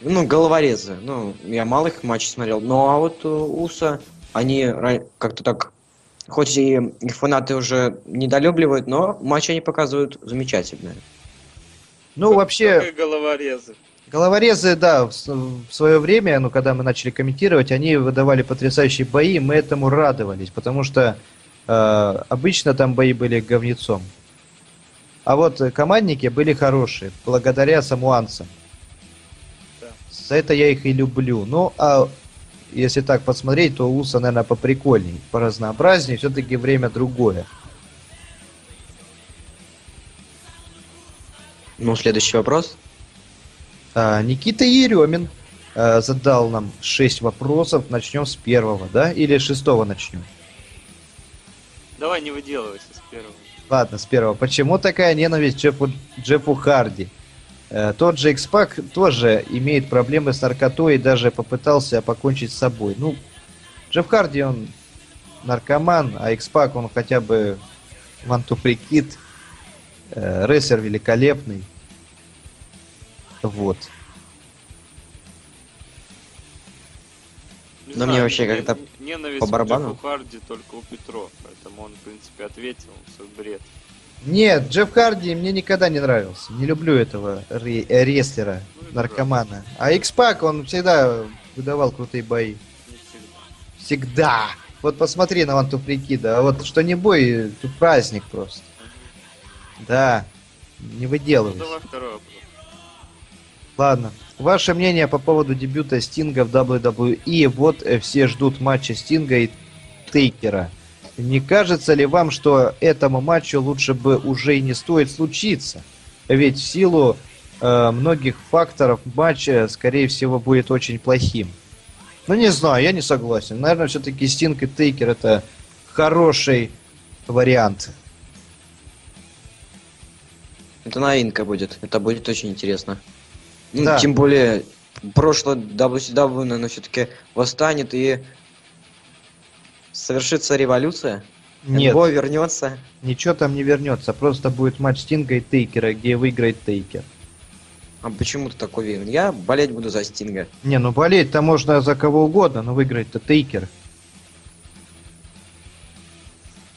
Ну, головорезы. Ну, я мало их матчей смотрел. Ну, а вот э, Уса, они как-то так Хоть и их фанаты уже недолюбливают, но матчи они показывают замечательно. Ну, Как- вообще, головорезы. головорезы, да, в свое время, ну, когда мы начали комментировать, они выдавали потрясающие бои, мы этому радовались, потому что э, обычно там бои были говнецом. А вот э, командники были хорошие, благодаря самуанцам. За это я их и люблю. Ну, а если так посмотреть, то Уса, наверное, поприкольней, поразнообразнее, все-таки время другое. Ну, следующий вопрос. А, Никита Еремин а, задал нам 6 вопросов. Начнем с первого, да? Или с шестого начнем? Давай не выделывайся с первого. Ладно, с первого. Почему такая ненависть Джеффу, Джеффу Харди? Э, тот же X-Pac тоже имеет проблемы с наркотой и даже попытался покончить с собой. Ну, Джефф Харди, он наркоман, а X-Pac, он хотя бы вантуприкид, э, рестлер великолепный. Вот. Не Но мне вообще не- как-то ненависть по барабану. Джеффу Харди только у Петро, поэтому он, в принципе, ответил свой бред. Нет, Джефф Харди мне никогда не нравился. Не люблю этого ре- рестлера, Ну наркомана. А X-Pac, он всегда выдавал крутые бои. Всегда. Всегда. Вот посмотри на Ванту Прикида. А вот что не бой, тут праздник просто. Да. Не Ну, выделывайся. давай второй вопрос. Ладно. Ваше мнение по поводу дебюта Стинга в WWE. Вот э, все ждут матча Стинга и Тейкера. Не кажется ли вам, что этому матчу лучше бы уже и не стоит случиться? Ведь в силу э, многих факторов матч, э, скорее всего, будет очень плохим. Ну, не знаю, я не согласен. Наверное, все-таки Стинг и Тейкер это хороший вариант. Это новинка будет. Это будет очень интересно. Ну, Да. Тем более, прошлое WCW, наверное, все-таки восстанет и совершится революция. Нет, НГО вернется. ничего там не вернется. Просто будет матч Стинга и Тейкера, где выиграет Тейкер. А почему ты так уверен? Я болеть буду за Стинга. Не, ну болеть-то можно за кого угодно, но выиграть-то Тейкер.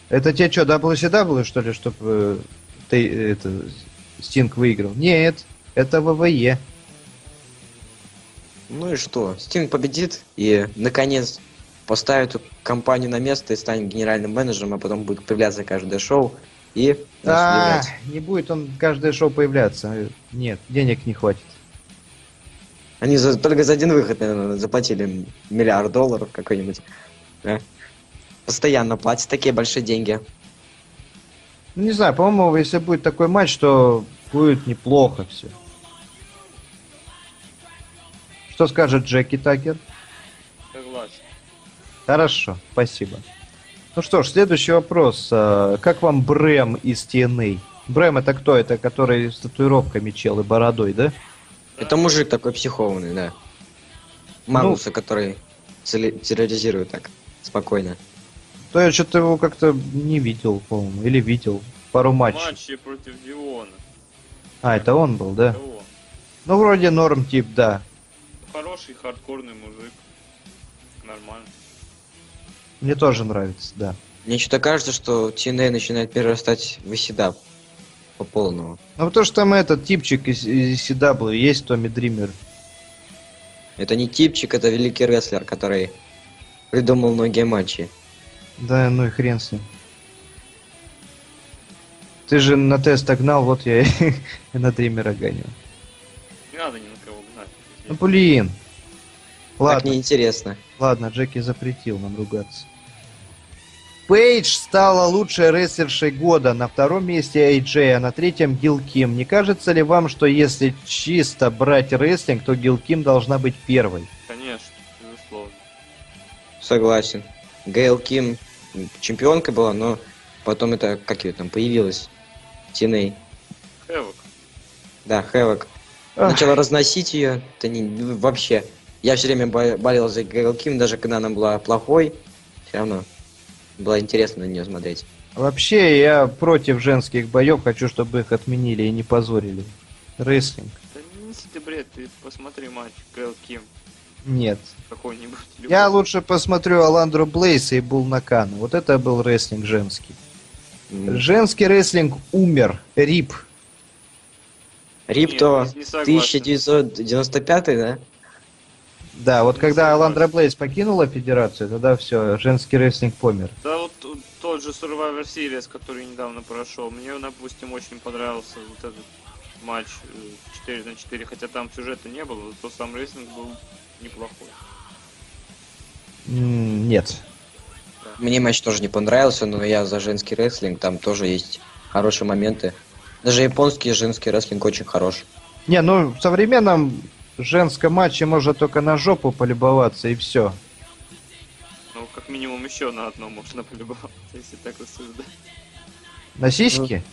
Это те что, WCW, что ли, чтобы это, Стинг выиграл? Нет, это ВВЕ. Ну и что? Стинг победит и, наконец, поставит эту компанию на место и станет генеральным менеджером, а потом будет появляться каждое шоу и А, начнет не будет он каждое шоу появляться. Нет, денег не хватит. Они за- только за один выход, наверное, заплатили миллиард долларов какой-нибудь. Да. Постоянно платят такие большие деньги. Ну, не знаю, по-моему, если будет такой матч, то будет неплохо все. Что скажет Джеки Такер? Хорошо, спасибо. Ну что ж, следующий вопрос. А, Как вам Брэм из TNA? Брэм это кто? Это который с татуировками чел и бородой, да? Это мужик такой психованный, да. Магуса, который цели- терроризирует так спокойно. То я что-то его как-то не видел, по-моему, или видел. Пару матчей. Матчи против Диона. А, это он был, да? Он. Ну, вроде норм тип, да. Хороший хардкорный мужик. Нормально. Мне тоже нравится, да. Мне что-то кажется, что TNA начинает перерастать в Исидап по полному. Ну, потому что там этот типчик из, из CW есть, Томми Дример. Это не типчик, это великий рестлер, который придумал многие матчи. Да, ну и хрен с ним. Ты же на тест гнал, вот я и [LAUGHS] на Дримера гоню. Не надо ни на кого гнать. Ну, блин. Так Ладно. неинтересно. Ладно, Джеки запретил нам ругаться. Пейдж стала лучшей рестлершей года. На втором месте AJ, а на третьем Гил Ким. Не кажется ли вам, что если чисто брать рестлинг, то Гил Ким должна быть первой? Конечно, безусловно. Согласен. Гейл Ким чемпионка была, но потом это, как ее там, появилась TNA. Хэвок. Да, Хэвок. Ах. Начала разносить ее. Это не ну, вообще. Я все время бо- болел за Гейл Ким, даже когда она была плохой. Все равно было интересно на нее смотреть. Вообще, я против женских боев. Хочу, чтобы их отменили и не позорили. Рестлинг. Да не неси ты бред, ты посмотри матч Гэл Ким. Нет. какой-нибудь. Я лучше посмотрю Аландру Блейса и Бул Накану. Вот это был рестлинг женский. Женский рестлинг умер. Рип. Не согласен. 1995, да? Да, вот когда. Аландра Блейс покинула федерацию, тогда все, женский рестлинг помер. Да вот тот же Survivor Series, который недавно прошел, мне, допустим, очень понравился вот этот матч э, 4 на 4, хотя там сюжета не было, то сам рестлинг был неплохой. Нет. Мне матч тоже не понравился, но я за женский рестлинг, там тоже есть хорошие моменты. Даже японский женский рестлинг очень хорош. Не, ну в современном женском матче можно только на жопу полюбоваться и все. Ну, как минимум еще на одно можно полюбоваться, если так рассуждать. На сиськи?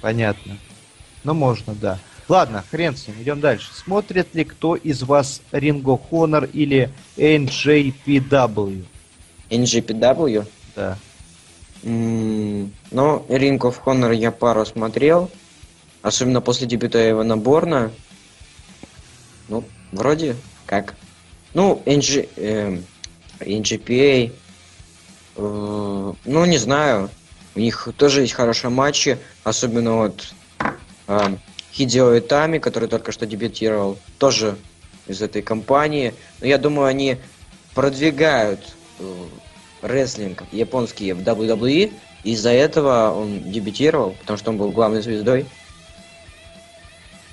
Понятно. Ну можно, да. Ладно, хрен с ним, идем дальше. Смотрит ли кто из вас Ring of Honor или NJPW? NGPW? Да. М, Ну, Ring of Honor я пару смотрел. Особенно после дебюта Ивана Борна. Ну, вроде как. Ну, NG, эм, NGPA. э, ну, не знаю. У них тоже есть хорошие матчи. Особенно вот эм, Хидео Итами, который только что дебютировал. Тоже из этой компании. Но я думаю, они продвигают э, рестлинг японский в WWE. Из-за этого он дебютировал, потому что он был главной звездой.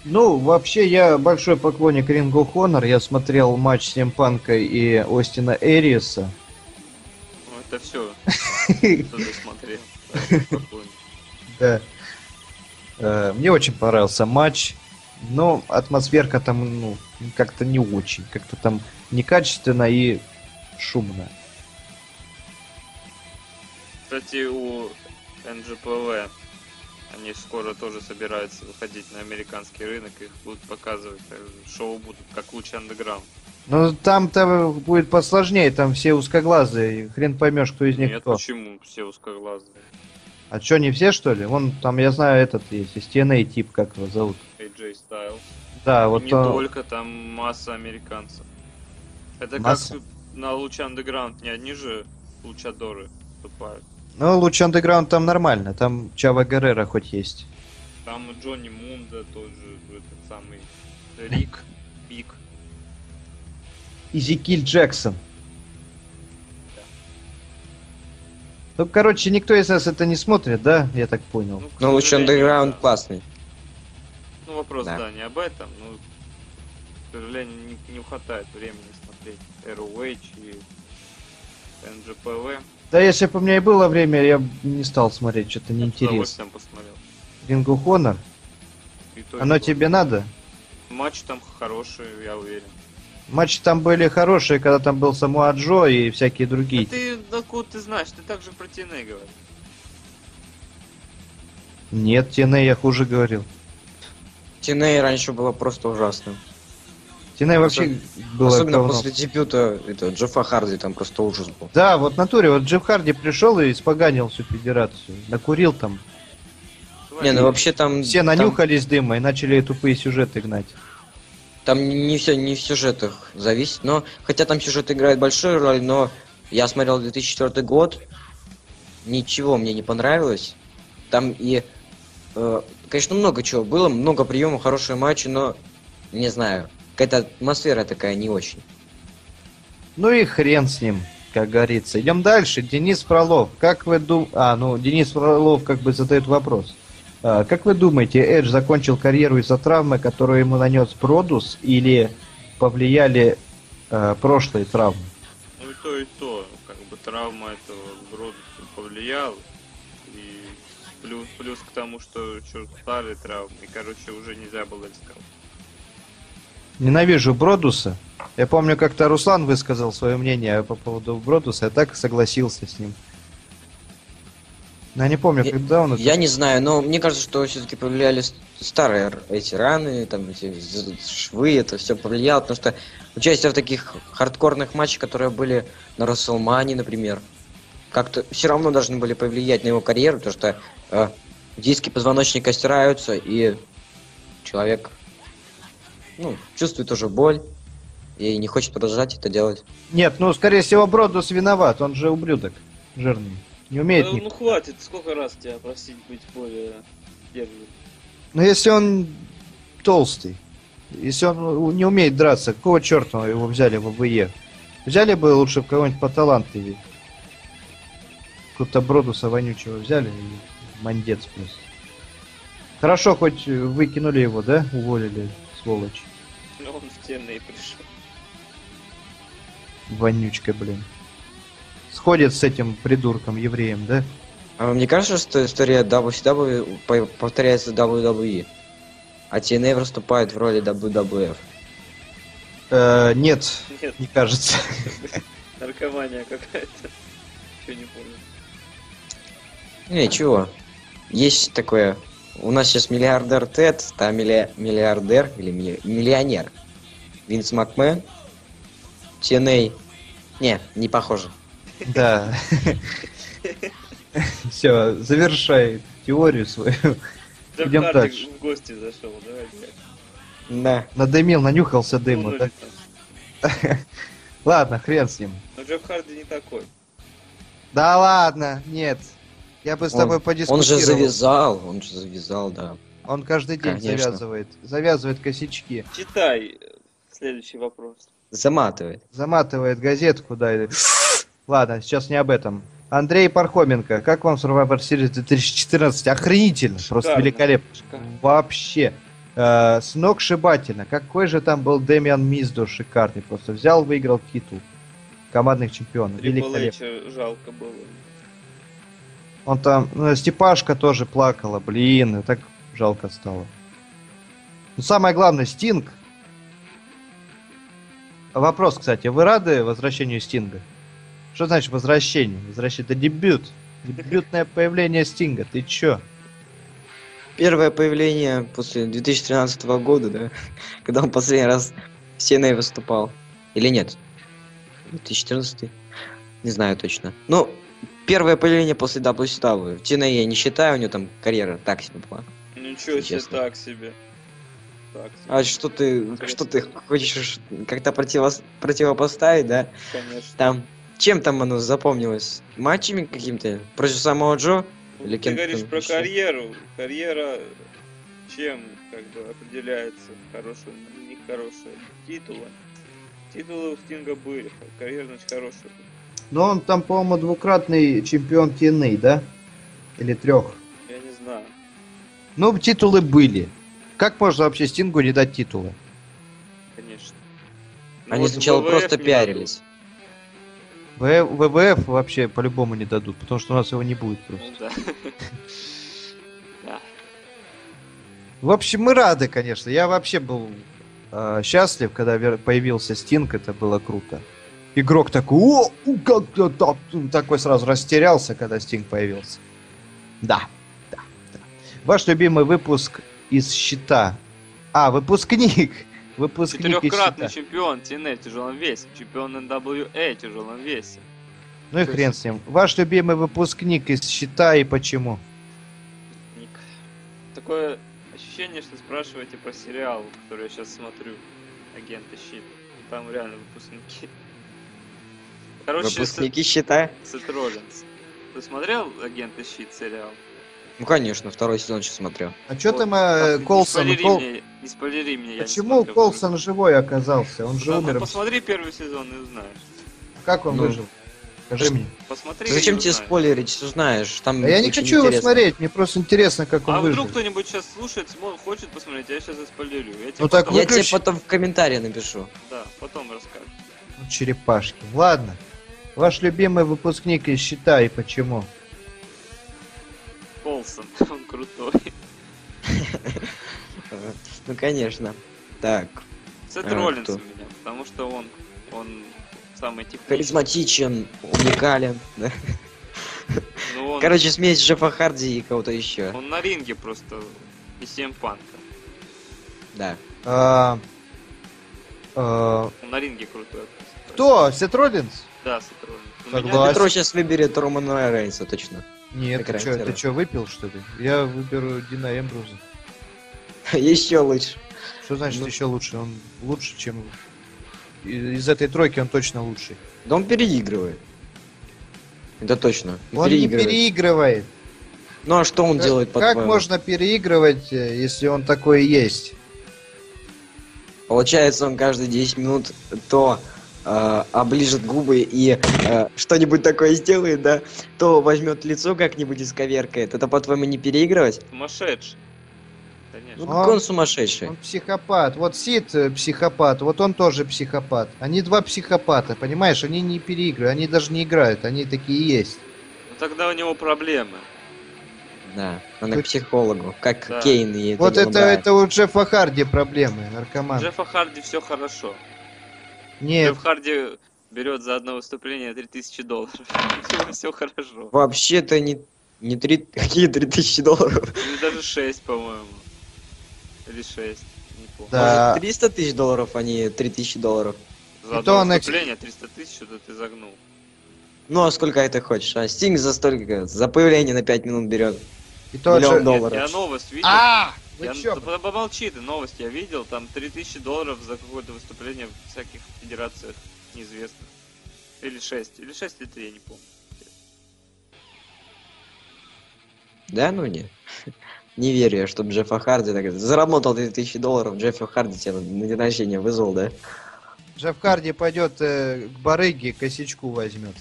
Ну, вообще, я большой поклонник of Honor. Я смотрел матч Симпанка и Остина Эриеса. Ну, это все, [LAUGHS] смотрел. Да. Э, Мне очень понравился матч. Но атмосферка там, ну, как-то не очень. Как-то там некачественно и шумно. Кстати, у НЖПВ они скоро тоже собираются выходить на американский рынок, их будут показывать, э, шоу будут как лучший андеграунд. Ну, там-то будет посложнее, там все узкоглазые, хрен поймешь, кто из них Нет, кто. почему все узкоглазые? А что, не все, что ли? Вон там, я знаю, этот есть, из TNA тип, как его зовут. AJ Styles. Да, И вот не он- только, там масса американцев. Это Масса? как на луч андеграунд, не одни же лучадоры выступают. Ну, луч андеграунд там нормально, там Чава Геррера хоть есть. Там и Джонни Мунда тоже, этот самый Рик, Пик. Изикиль Джексон. Ну, короче, никто из нас это не смотрит, да? Я так понял. Но лучше сожалению, андеграунд да. классный. Ну, вопрос, Да. да. не об этом, но, к сожалению, не, не хватает времени смотреть ROH и НЖПВ. Да, если бы у меня и было время, я бы не стал смотреть, что-то неинтересно. то, и Оно тебе надо? Матч там хороший, я уверен. Матчи там были хорошие, когда там был Самуа Джо и всякие другие. А ты, откуда ты знаешь? Ты также про TNA говоришь. Нет, TNA я хуже говорил. TNA раньше было просто ужасно. TNA вообще было Особенно говно. после дебюта это, Джеффа Харди, там просто ужас был. Да, вот натуре, вот Джефф Харди пришел и испоганил всю федерацию. Накурил там. Не, ну вообще там... Все там- нанюхались дыма и начали тупые сюжеты гнать. Там не все не в сюжетах зависит, но хотя там сюжет играет большую роль, но я смотрел 2004 год, ничего мне не понравилось. Там и, э, конечно, много чего было, много приемов, хорошие матчи, но не знаю, какая-то атмосфера такая не очень. Ну и хрен с ним, как говорится. Идем дальше. Денис Фролов. Как вы дум... А, ну, Денис Фролов как бы задает вопрос. А, как вы думаете, Эдж закончил карьеру из-за травмы, которую ему нанес Продус, или повлияли э, прошлые травмы? Ну и то, и то. Как бы травма этого рода повлияла. И плюс, плюс к тому, что черт старые травмы. И, короче, уже нельзя было рисковать. Ненавижу Бродуса. Я помню, как-то Руслан высказал свое мнение по поводу Бродуса, я так согласился с ним. Я не помню, Я- когда он это... Я не знаю, но мне кажется, что все-таки повлияли старые эти раны, там эти швы, это все повлияло, потому что участие в таких хардкорных матчах, которые были на Расселмане, например, как-то все равно должны были повлиять на его карьеру, потому что э, диски позвоночника стираются, и человек ну, чувствует уже боль, и не хочет продолжать это делать. Нет, ну, скорее всего, Бродус виноват, он же ублюдок жирный. Не умеет Ну, ни- ну хватит, сколько раз тебя просить быть более сдержанным. Но если он толстый, если он у- не умеет драться, какого черта его взяли в ВВЕ? Взяли бы лучше кого-нибудь поталантливее. Какого-то Бродуса вонючего взяли и мандец просто. Хорошо, хоть выкинули его, да? Уволили, сволочь. Но [LAUGHS] он в TNA пришел. Вонючка, блин. Сходит с этим придурком евреем, да? А вам не кажется, что история WCW по- повторяется WWE? А TNA выступает в роли WWF? Э, нет, Нет, не кажется. [LAUGHS] наркомания какая-то. Чего не помню. Не, чего? Есть такое. У нас сейчас миллиардер Тед, там милли- миллиардер или милли- миллионер. Винс Макмен. TNA. Не, не похоже. Да. Все, завершай теорию свою. Идем Харди дальше. в гости зашел, давай. Да. Надымил, нанюхался там. Ладно, хрен с ним. Но Джефф Харди не такой. Да ладно, нет. Я бы с Он- тобой Он подискутировал. же завязал, он же завязал, да. Он каждый день Конечно. завязывает. Завязывает косячки. Читай следующий вопрос. Заматывает. Заматывает газетку, да. и- Ладно, сейчас не об этом. Андрей Пархоменко, как вам Survivor Series 2014? Охренительно, просто Шикарно. великолепно. Шикарно. Вообще. Э, сногсшибательно. Какой же там был Дэмиан Миздо шикарный. Просто взял, выиграл титул командных чемпионов. Великолепно. Жалко было. Он там, ну, Степашка тоже плакала, блин, и так жалко стало. Но самое главное, Стинг. Вопрос, кстати, вы рады возвращению Стинга? Что значит возвращение? Возвращение, это дебют. Дебютное появление Стинга, ты чё? Первое появление после 2013 года, да? [LAUGHS] Когда он последний раз в TNA выступал. Или нет? 2014? Не знаю точно. Ну, первое появление после. В TNA я не считаю, у него там карьера так себе была. Ничего себе, так себе. Так себе, А что ты, что ты хочешь как-то противос- противопоставить, да? конечно. Там, чем там оно запомнилось? Матчами каким-то? Против самого Джо? Ну, Или Ты говоришь про еще? карьеру. Карьера чем как бы определяется хорошая нехорошая? Титулы. Титулы у Стинга были, карьера значит хорошая. Но он там, по-моему, двукратный чемпион TNA, да? Или трех. Я не знаю. Ну, титулы были. Как можно вообще Стингу не дать титулы? Конечно. Ну Они вот сначала ВВФ просто пиарились. В- ВВФ вообще по-любому не дадут, потому что у нас его не будет просто. Ну да. [LAUGHS] Да. В общем, мы рады, конечно. Я вообще был э, счастлив, когда вер- появился Стинг, это было круто. Игрок такой, о, как-то так», такой сразу растерялся, когда Стинг появился. Да, да, да. Ваш любимый выпуск из щита. А, выпускник. [LAUGHS] Выпускник Четырехкратный чемпион TNA в тяжелом весе, чемпион NWA в тяжелом весе. Ну и хрен с ним. Ваш любимый выпускник из щита и почему? Ник. Такое ощущение, что спрашиваете про сериал, который я сейчас смотрю. Агенты Щит. Там реально выпускники. Короче, Выпускники счета? Сет Роллинс. Ты смотрел Агенты Щит сериал? Ну конечно, второй сезон сейчас смотрю. А что Вот, там э, не Колсон? спойлери Кол- мне, не спойлери мне, я не Почему смотрел Колсон живой оказался? Он же. Да, умер. ну, посмотри первый сезон и узнаешь. Как он Ну. выжил? Скажи мне. Посмотри Зачем тебе узнаешь. спойлерить, что знаешь? Там А я не хочу его интересно. смотреть, мне просто интересно, как он А выжил. вдруг кто-нибудь сейчас слушает, хочет посмотреть, я сейчас заспойлерю. Я тебе Ну так потом, Я тебе потом в комментарии напишу. Да, потом расскажу. Ну, черепашки. Ладно. Ваш любимый выпускник из щита и почему? Колсон, [LAUGHS] он крутой. Ну конечно. Так, Сет А, Роллинс у меня, потому что он, он самый техничный. харизматичен, уникален. да. Ну, он, Короче, смесь Джеффа Харди и кого-то еще. он на ринге просто и CM Панка. Да. А, а, Он на ринге крутой. кто? Сет Роллинс? Да. У Согласен. Петро сейчас выберет Романа Рейнса, точно. Нет, ты что, ты да. чё, выпил, что ли? Я выберу Дина Эмбруза. [LAUGHS] Еще лучше. Что значит Ну. еще лучше? Он лучше, чем... из этой тройки он точно лучший. Да он переигрывает. Это точно. Он не переигрывает. Ну а что он Как- делает, Как по-твоему? можно переигрывать, э, если он такой есть? Получается, он каждые 10 минут то э, оближет губы и э, что-нибудь такое сделает, да, то возьмет лицо как-нибудь и сковеркает. Это, по-твоему, не переигрывать? Сумасшедший. Ну, Конечно. как Он- он сумасшедший. Он психопат. Вот Сид э, психопат, вот он тоже психопат. Они два психопата, понимаешь? Они не переигрывают, они даже не играют, они такие и есть. Ну тогда у него проблемы. Да, надо Вы- к психологу, как Да. Кейн и вот это, это у Джеффа Харди проблемы, наркоман. Джеффа Харди все хорошо. Нет, Джефф Харди берет за одно выступление 3000 долларов. [LAUGHS] Все хорошо. Вообще-то не, не три... [LAUGHS] Какие 3000 долларов? Или даже 6, по-моему. Или 6. Не помню. Да. Может, 300 тысяч долларов, а не 3000 долларов? За одно то он выступление 300 тысяч, это ты загнул. Ну, а сколько это хочешь? А Стинг за столько, за появление на 5 минут берет. и тот миллион же... долларов. Нет, я новость видел. А, Я- чё? да помолчи ты, новость я видел, там 3000 долларов за какое-то выступление в всяких федерациях неизвестных. Или 6, или 6, или 3, я не помню. Да, ну не. Не верю я, чтобы Джеффа Харди так заработал 3000 долларов, Джеффа Харди тебя на день рождения вызвал, да? Джефф Харди пойдет э, к барыге, косячку возьмет.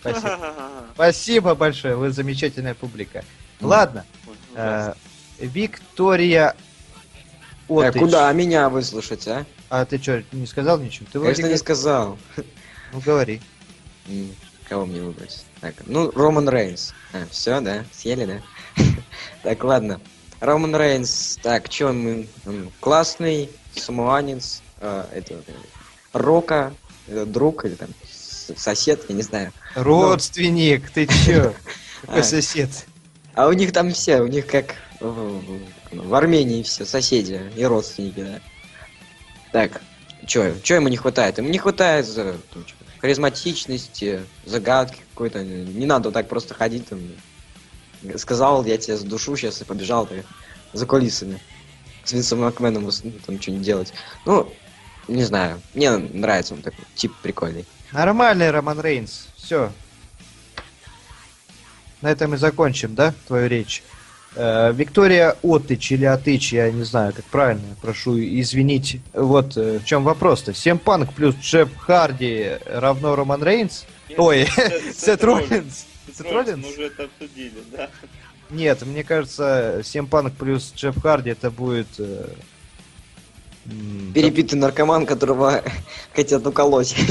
Спасибо. [LAUGHS] Спасибо большое, вы замечательная публика. Ладно, э, Виктория А Отыч. куда меня выслушать, а? А ты что, не сказал ничего? Ты вроде Конечно, не как- сказал. Ну говори. Кого мне выбрать? Так, ну, Роман Рейнс. А, все, да? Съели, да? [LAUGHS] Так, ладно. Роман Рейнс, так, чё мы? Он классный, самуанец, а, это, э, Рока, это друг или там сосед, я не знаю. Родственник, ты чё? [LAUGHS] Какой А, сосед? А у них там все, у них как в, Армении все, соседи и родственники, да. Так, чё, чё ему не хватает? Ему не хватает харизматичности, загадки какой-то. Не надо так просто ходить там. Сказал, я тебя задушу сейчас и побежал ты за кулисами. С Винсом Макменом ну, там что-нибудь делать. Ну, не знаю, мне нравится он такой, тип прикольный. Нормальный Роман Рейнс. Все. На этом и закончим, да, твою речь. Э, Виктория Отыч или Отыч, я не знаю, как правильно, прошу извинить. Вот э, в чем вопрос-то. Всем панк плюс Джефф Харди равно Роман Рейнс? Ой, [LAUGHS] Сет Роллинс. Сет Роллинс? Мы уже это обсудили, да. Нет, мне кажется, всем панк плюс Джефф Харди это будет... э, Перепитый наркоман, которого [LAUGHS] хотят уколоть. [LAUGHS]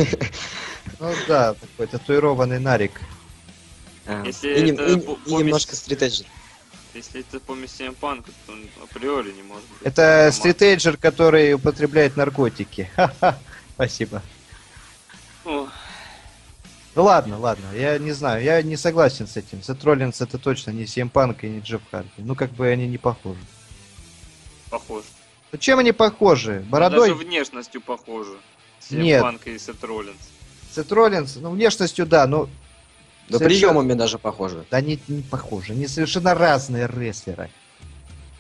Ну да, такой татуированный нарик. А, Если и, это и- по- и немножко стритеджер. Если это по Мессиям Панку, то он априори не может быть. Это стритейджер, который употребляет наркотики. Ха-ха. [LAUGHS] Спасибо. О, Ну ладно, ладно, я не знаю, я не согласен с этим. Сет Роллинс это точно не CM Punk и не Джефф Харди. Ну как бы они не похожи. похож. Ну чем они похожи? Ну, Бородой? Даже внешностью похожи. Нет. Панк и Сет Роллинс. Сет Роллинс, ну внешностью да, но... Да совершенно- приемами даже похоже. Да не, не похожи, они совершенно разные рестлеры.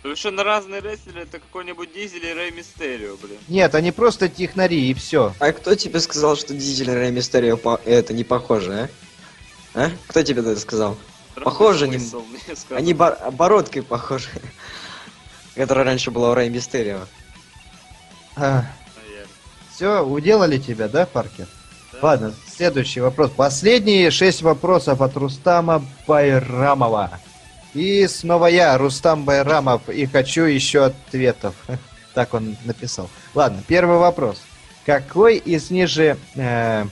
Совершенно разные рестлеры, это какой-нибудь Дизель и Рэй Мистерио, блин. Нет, они просто технари и все. А кто тебе сказал, что Дизель и Рэй Мистерио по- это не похоже, а? А? Кто тебе это сказал? Странный Похоже, не- смысл, мне сказано. Они бор- оборотки похожи. [LAUGHS] Которая раньше была у Рэй Мистерио. Наверное. все, уделали тебя, да, Паркер? Да. Ладно, следующий вопрос. Последние шесть вопросов от Рустама Байрамова. И снова я, Рустам Байрамов, и хочу еще ответов. [LAUGHS] Так он написал. Ладно, первый вопрос. Какой из ниже э,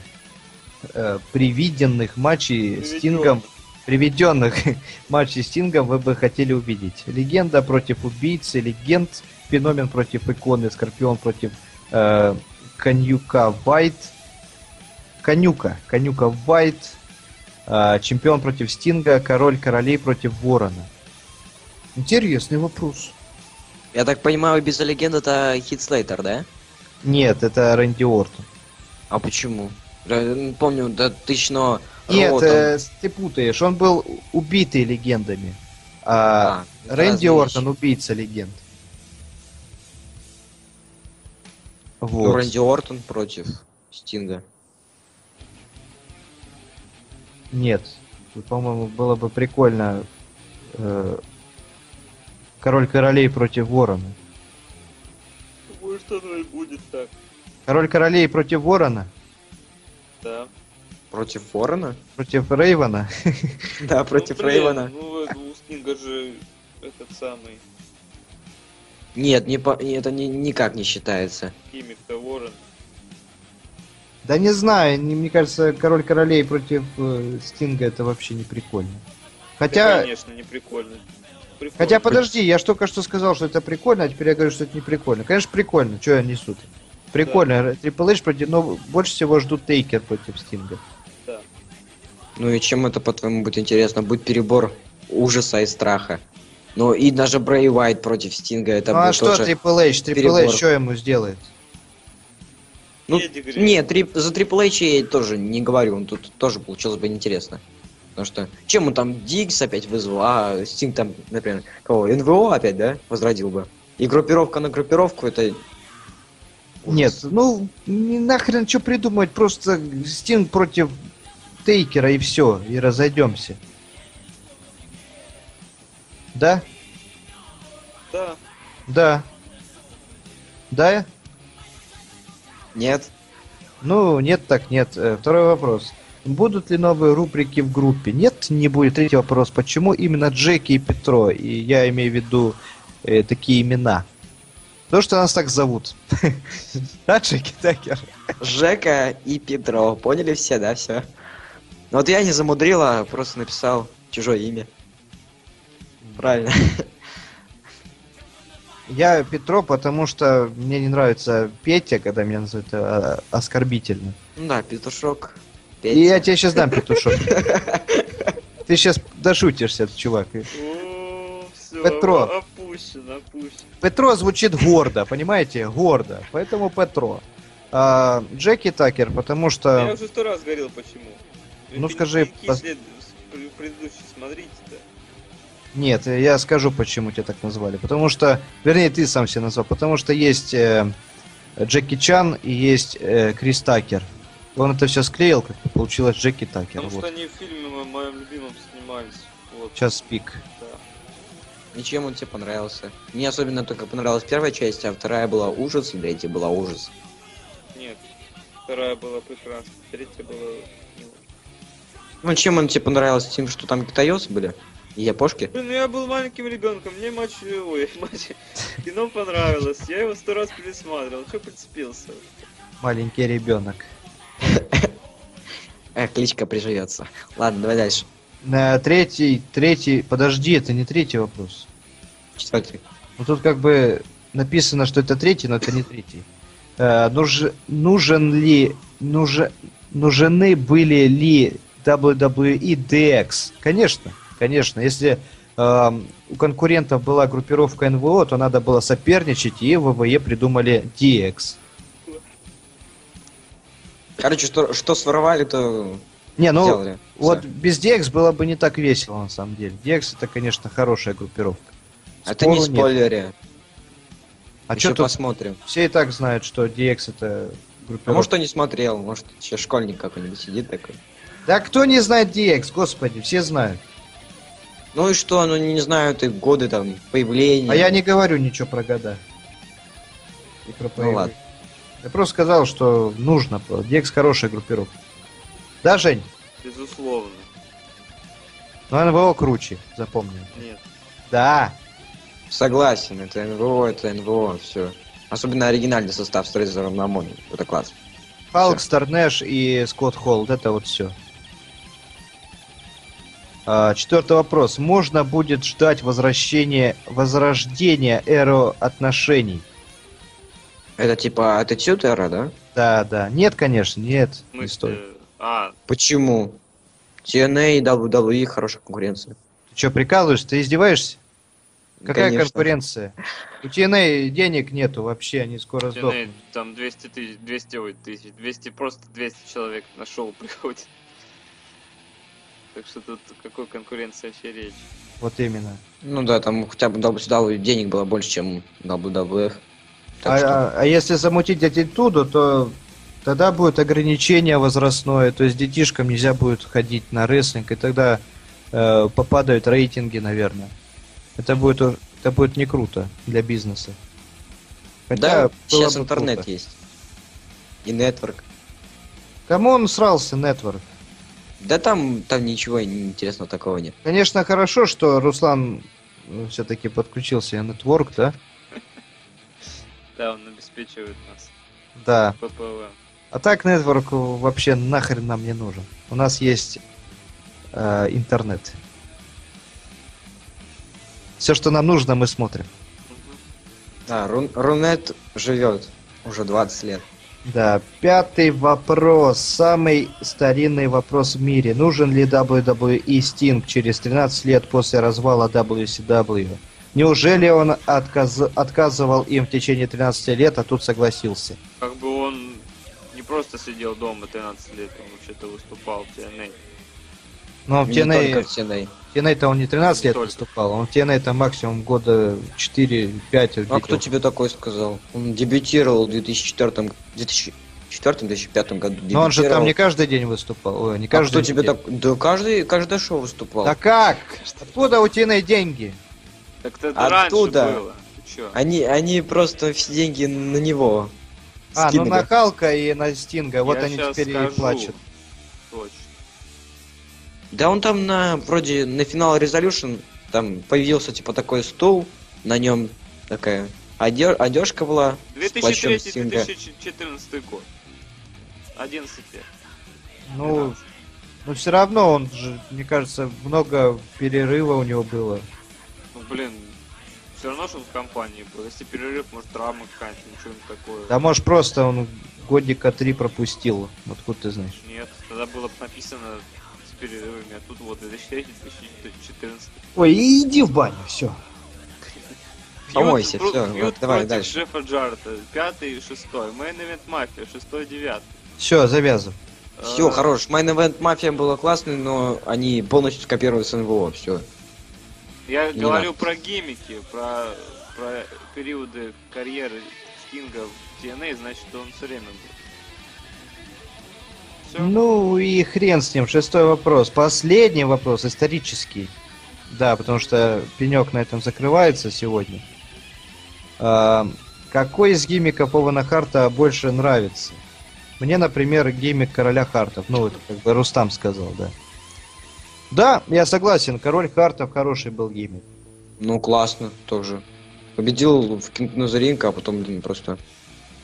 э, привиденных матчей с Стингом, приведенных [LAUGHS] матчей Стингом вы бы хотели увидеть? Легенда против убийцы, легенд, феномен против иконы, скорпион против э, конюка Вайт, конюка, конюка Вайт, э, чемпион против Стинга, король королей против Ворона. Интересный вопрос. Я так понимаю, без легенды это Хит Слейтер, да? Нет, это Рэнди Ортон. А почему? Я не помню, до тысячного Нет, Ро там- э, ты путаешь. Он был убитый легендами. А, это Рэнди разные Ортон убийца легенд. Ну, Вот. Рэнди Ортон против Стинга. Нет. Тут, По-моему, было бы прикольно. э, Король королей против ворона. Может оно и будет так. Король королей против ворона? Да. Против Ворона? Против Рейвана? Да, против ну, блин, Рейвана. Ну, э, у Стинга же этот самый Нет, не по... это ни- никак не считается. химик-то Ворон. Да не знаю, не- мне кажется, король королей против э, Стинга это вообще не прикольно. Да, Хотя, конечно, не прикольно. Прикольно. хотя подожди, я ж только что сказал, что это прикольно, а теперь я говорю, что это не прикольно. Конечно, прикольно, что я несу -то? Прикольно, Triple H против, но больше всего жду Тейкер против Стинга. Да. Ну и чем это, по-твоему, будет интересно? Будет перебор ужаса и страха. Ну и даже Брэй Уайт против Стинга, это ну а будет что тоже... Triple H? Triple перебор. H что ему сделает? Ну, нет, три- за Triple H я тоже не говорю, он тут тоже получилось бы интересно. Потому что, чем он там Дикс опять вызвал, а Стинг там, например, кого, НВО опять, да, возродил бы. И группировка на группировку, это... Нет, ну не нахрен что придумать, просто Стинг против Тейкера и все, и разойдемся. Да? Да. Да. Да? Нет? Ну, нет, так нет. Э, Второй вопрос. Будут ли новые рубрики в группе? Нет, не будет. Третий вопрос. Почему именно Джеки и Петро? И я имею в виду э, такие имена. Потому что нас так зовут. [LAUGHS] Да, Джеки Такер? Жека и Петро, поняли все, да, все? Ну вот я не замудрила, просто написал чужое имя. Правильно. Я Петро, потому что мне не нравится Петя, когда меня называют э, оскорбительно. Ну да, Петушок. И я Петя. тебе сейчас дам петушок. Ты сейчас дошутишься, чувак. Все, Петро. опущен, опущен. Петро звучит гордо, понимаете? Гордо. Поэтому Петро. А, Джеки Такер, потому Я что... уже сто раз говорил, почему. Ну, скажи, пос- след- Предыдущий смотрите-то. Нет, я скажу, почему тебя так назвали. Потому что... Вернее, ты сам себя назвал. Потому что есть э, Джеки Чан и есть э, Крис Такер. Он это все склеил, как получилось Джеки Такер. Потому Вот. что они в фильме мо- моем любимом снимались. Вот, Сейчас пик. да. И чем он тебе понравился? Мне особенно только понравилась первая часть, а вторая была ужас, и третья была ужас. Нет. Вторая была прекрасна. Третья была... ну, Ну чем он тебе понравился? Тем, что там китаёсы были? Япошки? Блин, ну я был маленьким ребенком, мне матч, ой, [LAUGHS] матч, кино понравилось, я его сто раз пересматривал, что прицепился? Маленький ребенок. [LAUGHS] Э, кличка приживется. Ладно, давай дальше. На третий, третий... Подожди, это не третий вопрос. Четвертый. Ну тут как бы написано, что это третий, но это не третий. Э, нуж- нужен ли, нужен, нужны были ли WWE DX? Конечно, конечно. Если эм, у конкурентов была группировка НВО, то надо было соперничать, и ВВЕ придумали DX. Короче, что, что своровали, то Не, ну сделали. вот Всё. без DX было бы не так весело на самом деле. DX это, конечно, хорошая группировка. Это не Спору нет. А Еще что тут? посмотрим. Все и так знают, что DX это группировка. А может, кто не смотрел, может, еще школьник какой-нибудь сидит такой. Да кто не знает DX, господи, все знают. Ну и что, ну не знаю, ты годы там появления. А я не говорю ничего про года. И про появление. ладно. Я просто сказал, что нужно. DX хорошая группировка. Да, Жень? Безусловно. Но НВО круче, запомни. Нет. Да. Согласен, это НВО, это НВО, все. Особенно оригинальный состав с Трейзером на Моне. Это класс. Халк, Старнэш и Скотт Холл. Вот Это вот все. Четвертый вопрос. Можно будет ждать возвращения, возрождения эру отношений? Это типа Attitude Era, да? Да, да. Нет, конечно, нет. В Не стоит. А, Почему? TNA и WWE хорошая конкуренция. Ты что, прикалываешься? Ты издеваешься? Какая Конечно. конкуренция? У TNA денег нету вообще, они скоро TNA, сдохнут. там 200 тысяч, 200, ой, тысяч, 200, просто 200 человек на шоу [LAUGHS] приходит. Так что тут какой конкуренции вообще речь? Вот именно. Ну да, там хотя бы WCW денег было больше, чем WWF. А, что- а- а если замутить аттитуду, то тогда будет ограничение возрастное, то есть детишкам нельзя будет ходить на рестлинг, и тогда э, попадают рейтинги, наверное. Это будет, это будет не круто для бизнеса. Хотя да, сейчас интернет круто. есть. И нетворк. Кому он срался, Network? Да там, там ничего интересного такого нет. Конечно, хорошо, что Руслан все-таки подключился и Network, да? Да, он обеспечивает нас. Да. ППВ. А так Network вообще нахрен нам не нужен. У нас есть э, интернет. Все, что нам нужно, мы смотрим. Да, Рун- Рунет живет уже 20 лет. Да, пятый вопрос. Самый старинный вопрос в мире. Нужен ли WWE Sting через 13 лет после развала WCW? Неужели он отказ- отказывал им в течение 13 лет, а тут согласился? Как бы он не просто сидел дома 13 лет, он вообще-то выступал в TNA. Но в Не только TNA, в TNA. TNA-то он не 13 Не лет только. выступал, он в TNA-то максимум года 4-5. А кто тебе такой сказал? Он дебютировал в 2004 2004-2005 году. Но он же там не каждый день выступал. Ой, не А каждый кто тебе так... Да каждый, каждое шоу выступал. Да как? Откуда у TNA деньги? Так это Оттуда. раньше было. Они, они просто все деньги на него А, ну скинули. на Халка и на Стинга, вот Я они щас теперь и скажу. плачут. Да он там на, вроде, на финал Resolution, там появился, типа, такой стул, на нем такая одежка, одежка была с плащом Стинга. 2003-2014 год. 11 лет. Ну, 12. ну все равно он же, мне кажется, много перерыва у него было. Ну, блин, все равно, что в компании был. Если перерыв, может, травма какая-нибудь, ничего не такое. Да может просто он годика три пропустил. Вот откуда ты знаешь. Нет, тогда было бы написано перерывами, а тут вот 2003-2014. Ой, иди в баню, все. Помойся, про- вот давай дальше. Джеффа Джарта, пятый и шестой. Мейн Event Мафия, шестой, девятый. Все, завязывай. Все, Э, хорош. Main Event Mafia было классно, но они полностью скопировали с НВО, все. Я Не говорю надо. про гиммики, про, про периоды карьеры Стинга в TNA, значит, он все время был. Все? Ну и хрен с ним. Шестой вопрос. Последний вопрос, исторический. Да, потому что пенек на этом закрывается сегодня. А, какой из гиммиков Ована Харта больше нравится? Мне, например, гиммик Короля Хартов. Ну, это как бы Рустам сказал, да. Да, я согласен, Король Хартов хороший был гиммик. Ну, классно тоже. Победил в Кинг Ринг, а потом, блин, просто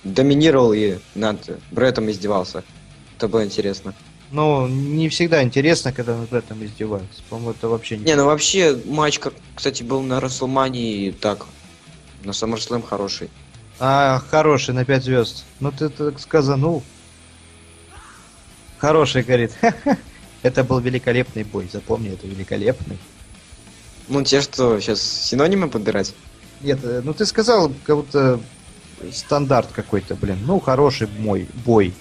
доминировал и над Бреттом издевался. Это было интересно. Но не всегда интересно, когда над этом издеваются. По-моему, это вообще не... Не, ну вообще матч, как, кстати, был на Расселмании так. На SummerSlam хороший. А, хороший, на 5 звезд. Ну ты так сказанул. Хороший, говорит. [LAUGHS] Это был великолепный бой, запомни, это великолепный. Ну, те, что сейчас синонимы подбирать. Нет, э, ну ты сказал, как будто стандарт какой-то, блин. Ну, хороший мой бой.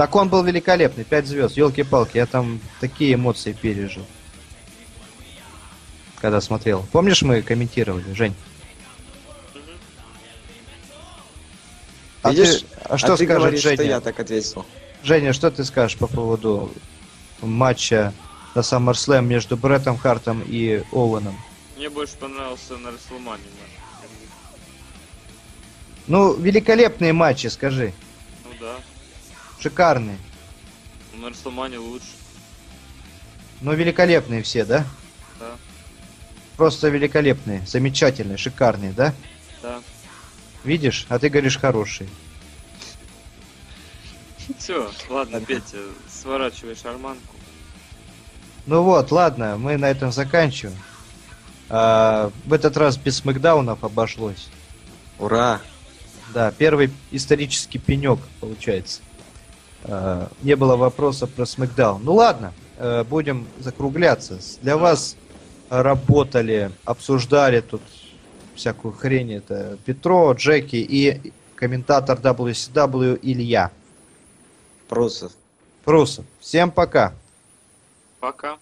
Так он был великолепный, 5 звезд, елки-палки, я там такие эмоции пережил. Когда смотрел. Помнишь, мы комментировали, Жень? А, Видишь? ты- а что а ты скажет говоришь, Женя? что я так ответил. Женя, что ты скажешь по поводу матча на SummerSlam между Бреттом Хартом и Оуэном? Мне больше понравился на Расселмане матч. Ну, великолепные матчи, скажи. Ну да. Шикарные. На Расселмане лучше. Ну, великолепные все, да? Да. Просто великолепные, замечательные, шикарные, да? Да. Видишь? А ты говоришь хорошие. Все, ладно, Петя, сворачивай шарманку. Ну вот, ладно, мы на этом заканчиваем. А, в этот раз без смакдаунов обошлось. Ура! Да, первый исторический пенек, получается. Э, Не было вопроса про Смакдаун. Ну ладно, э, будем закругляться. Для вас работали, обсуждали тут всякую хрень. Это Петро, Джеки и комментатор WCW Илья Прусов. Прусов. Всем пока. Пока.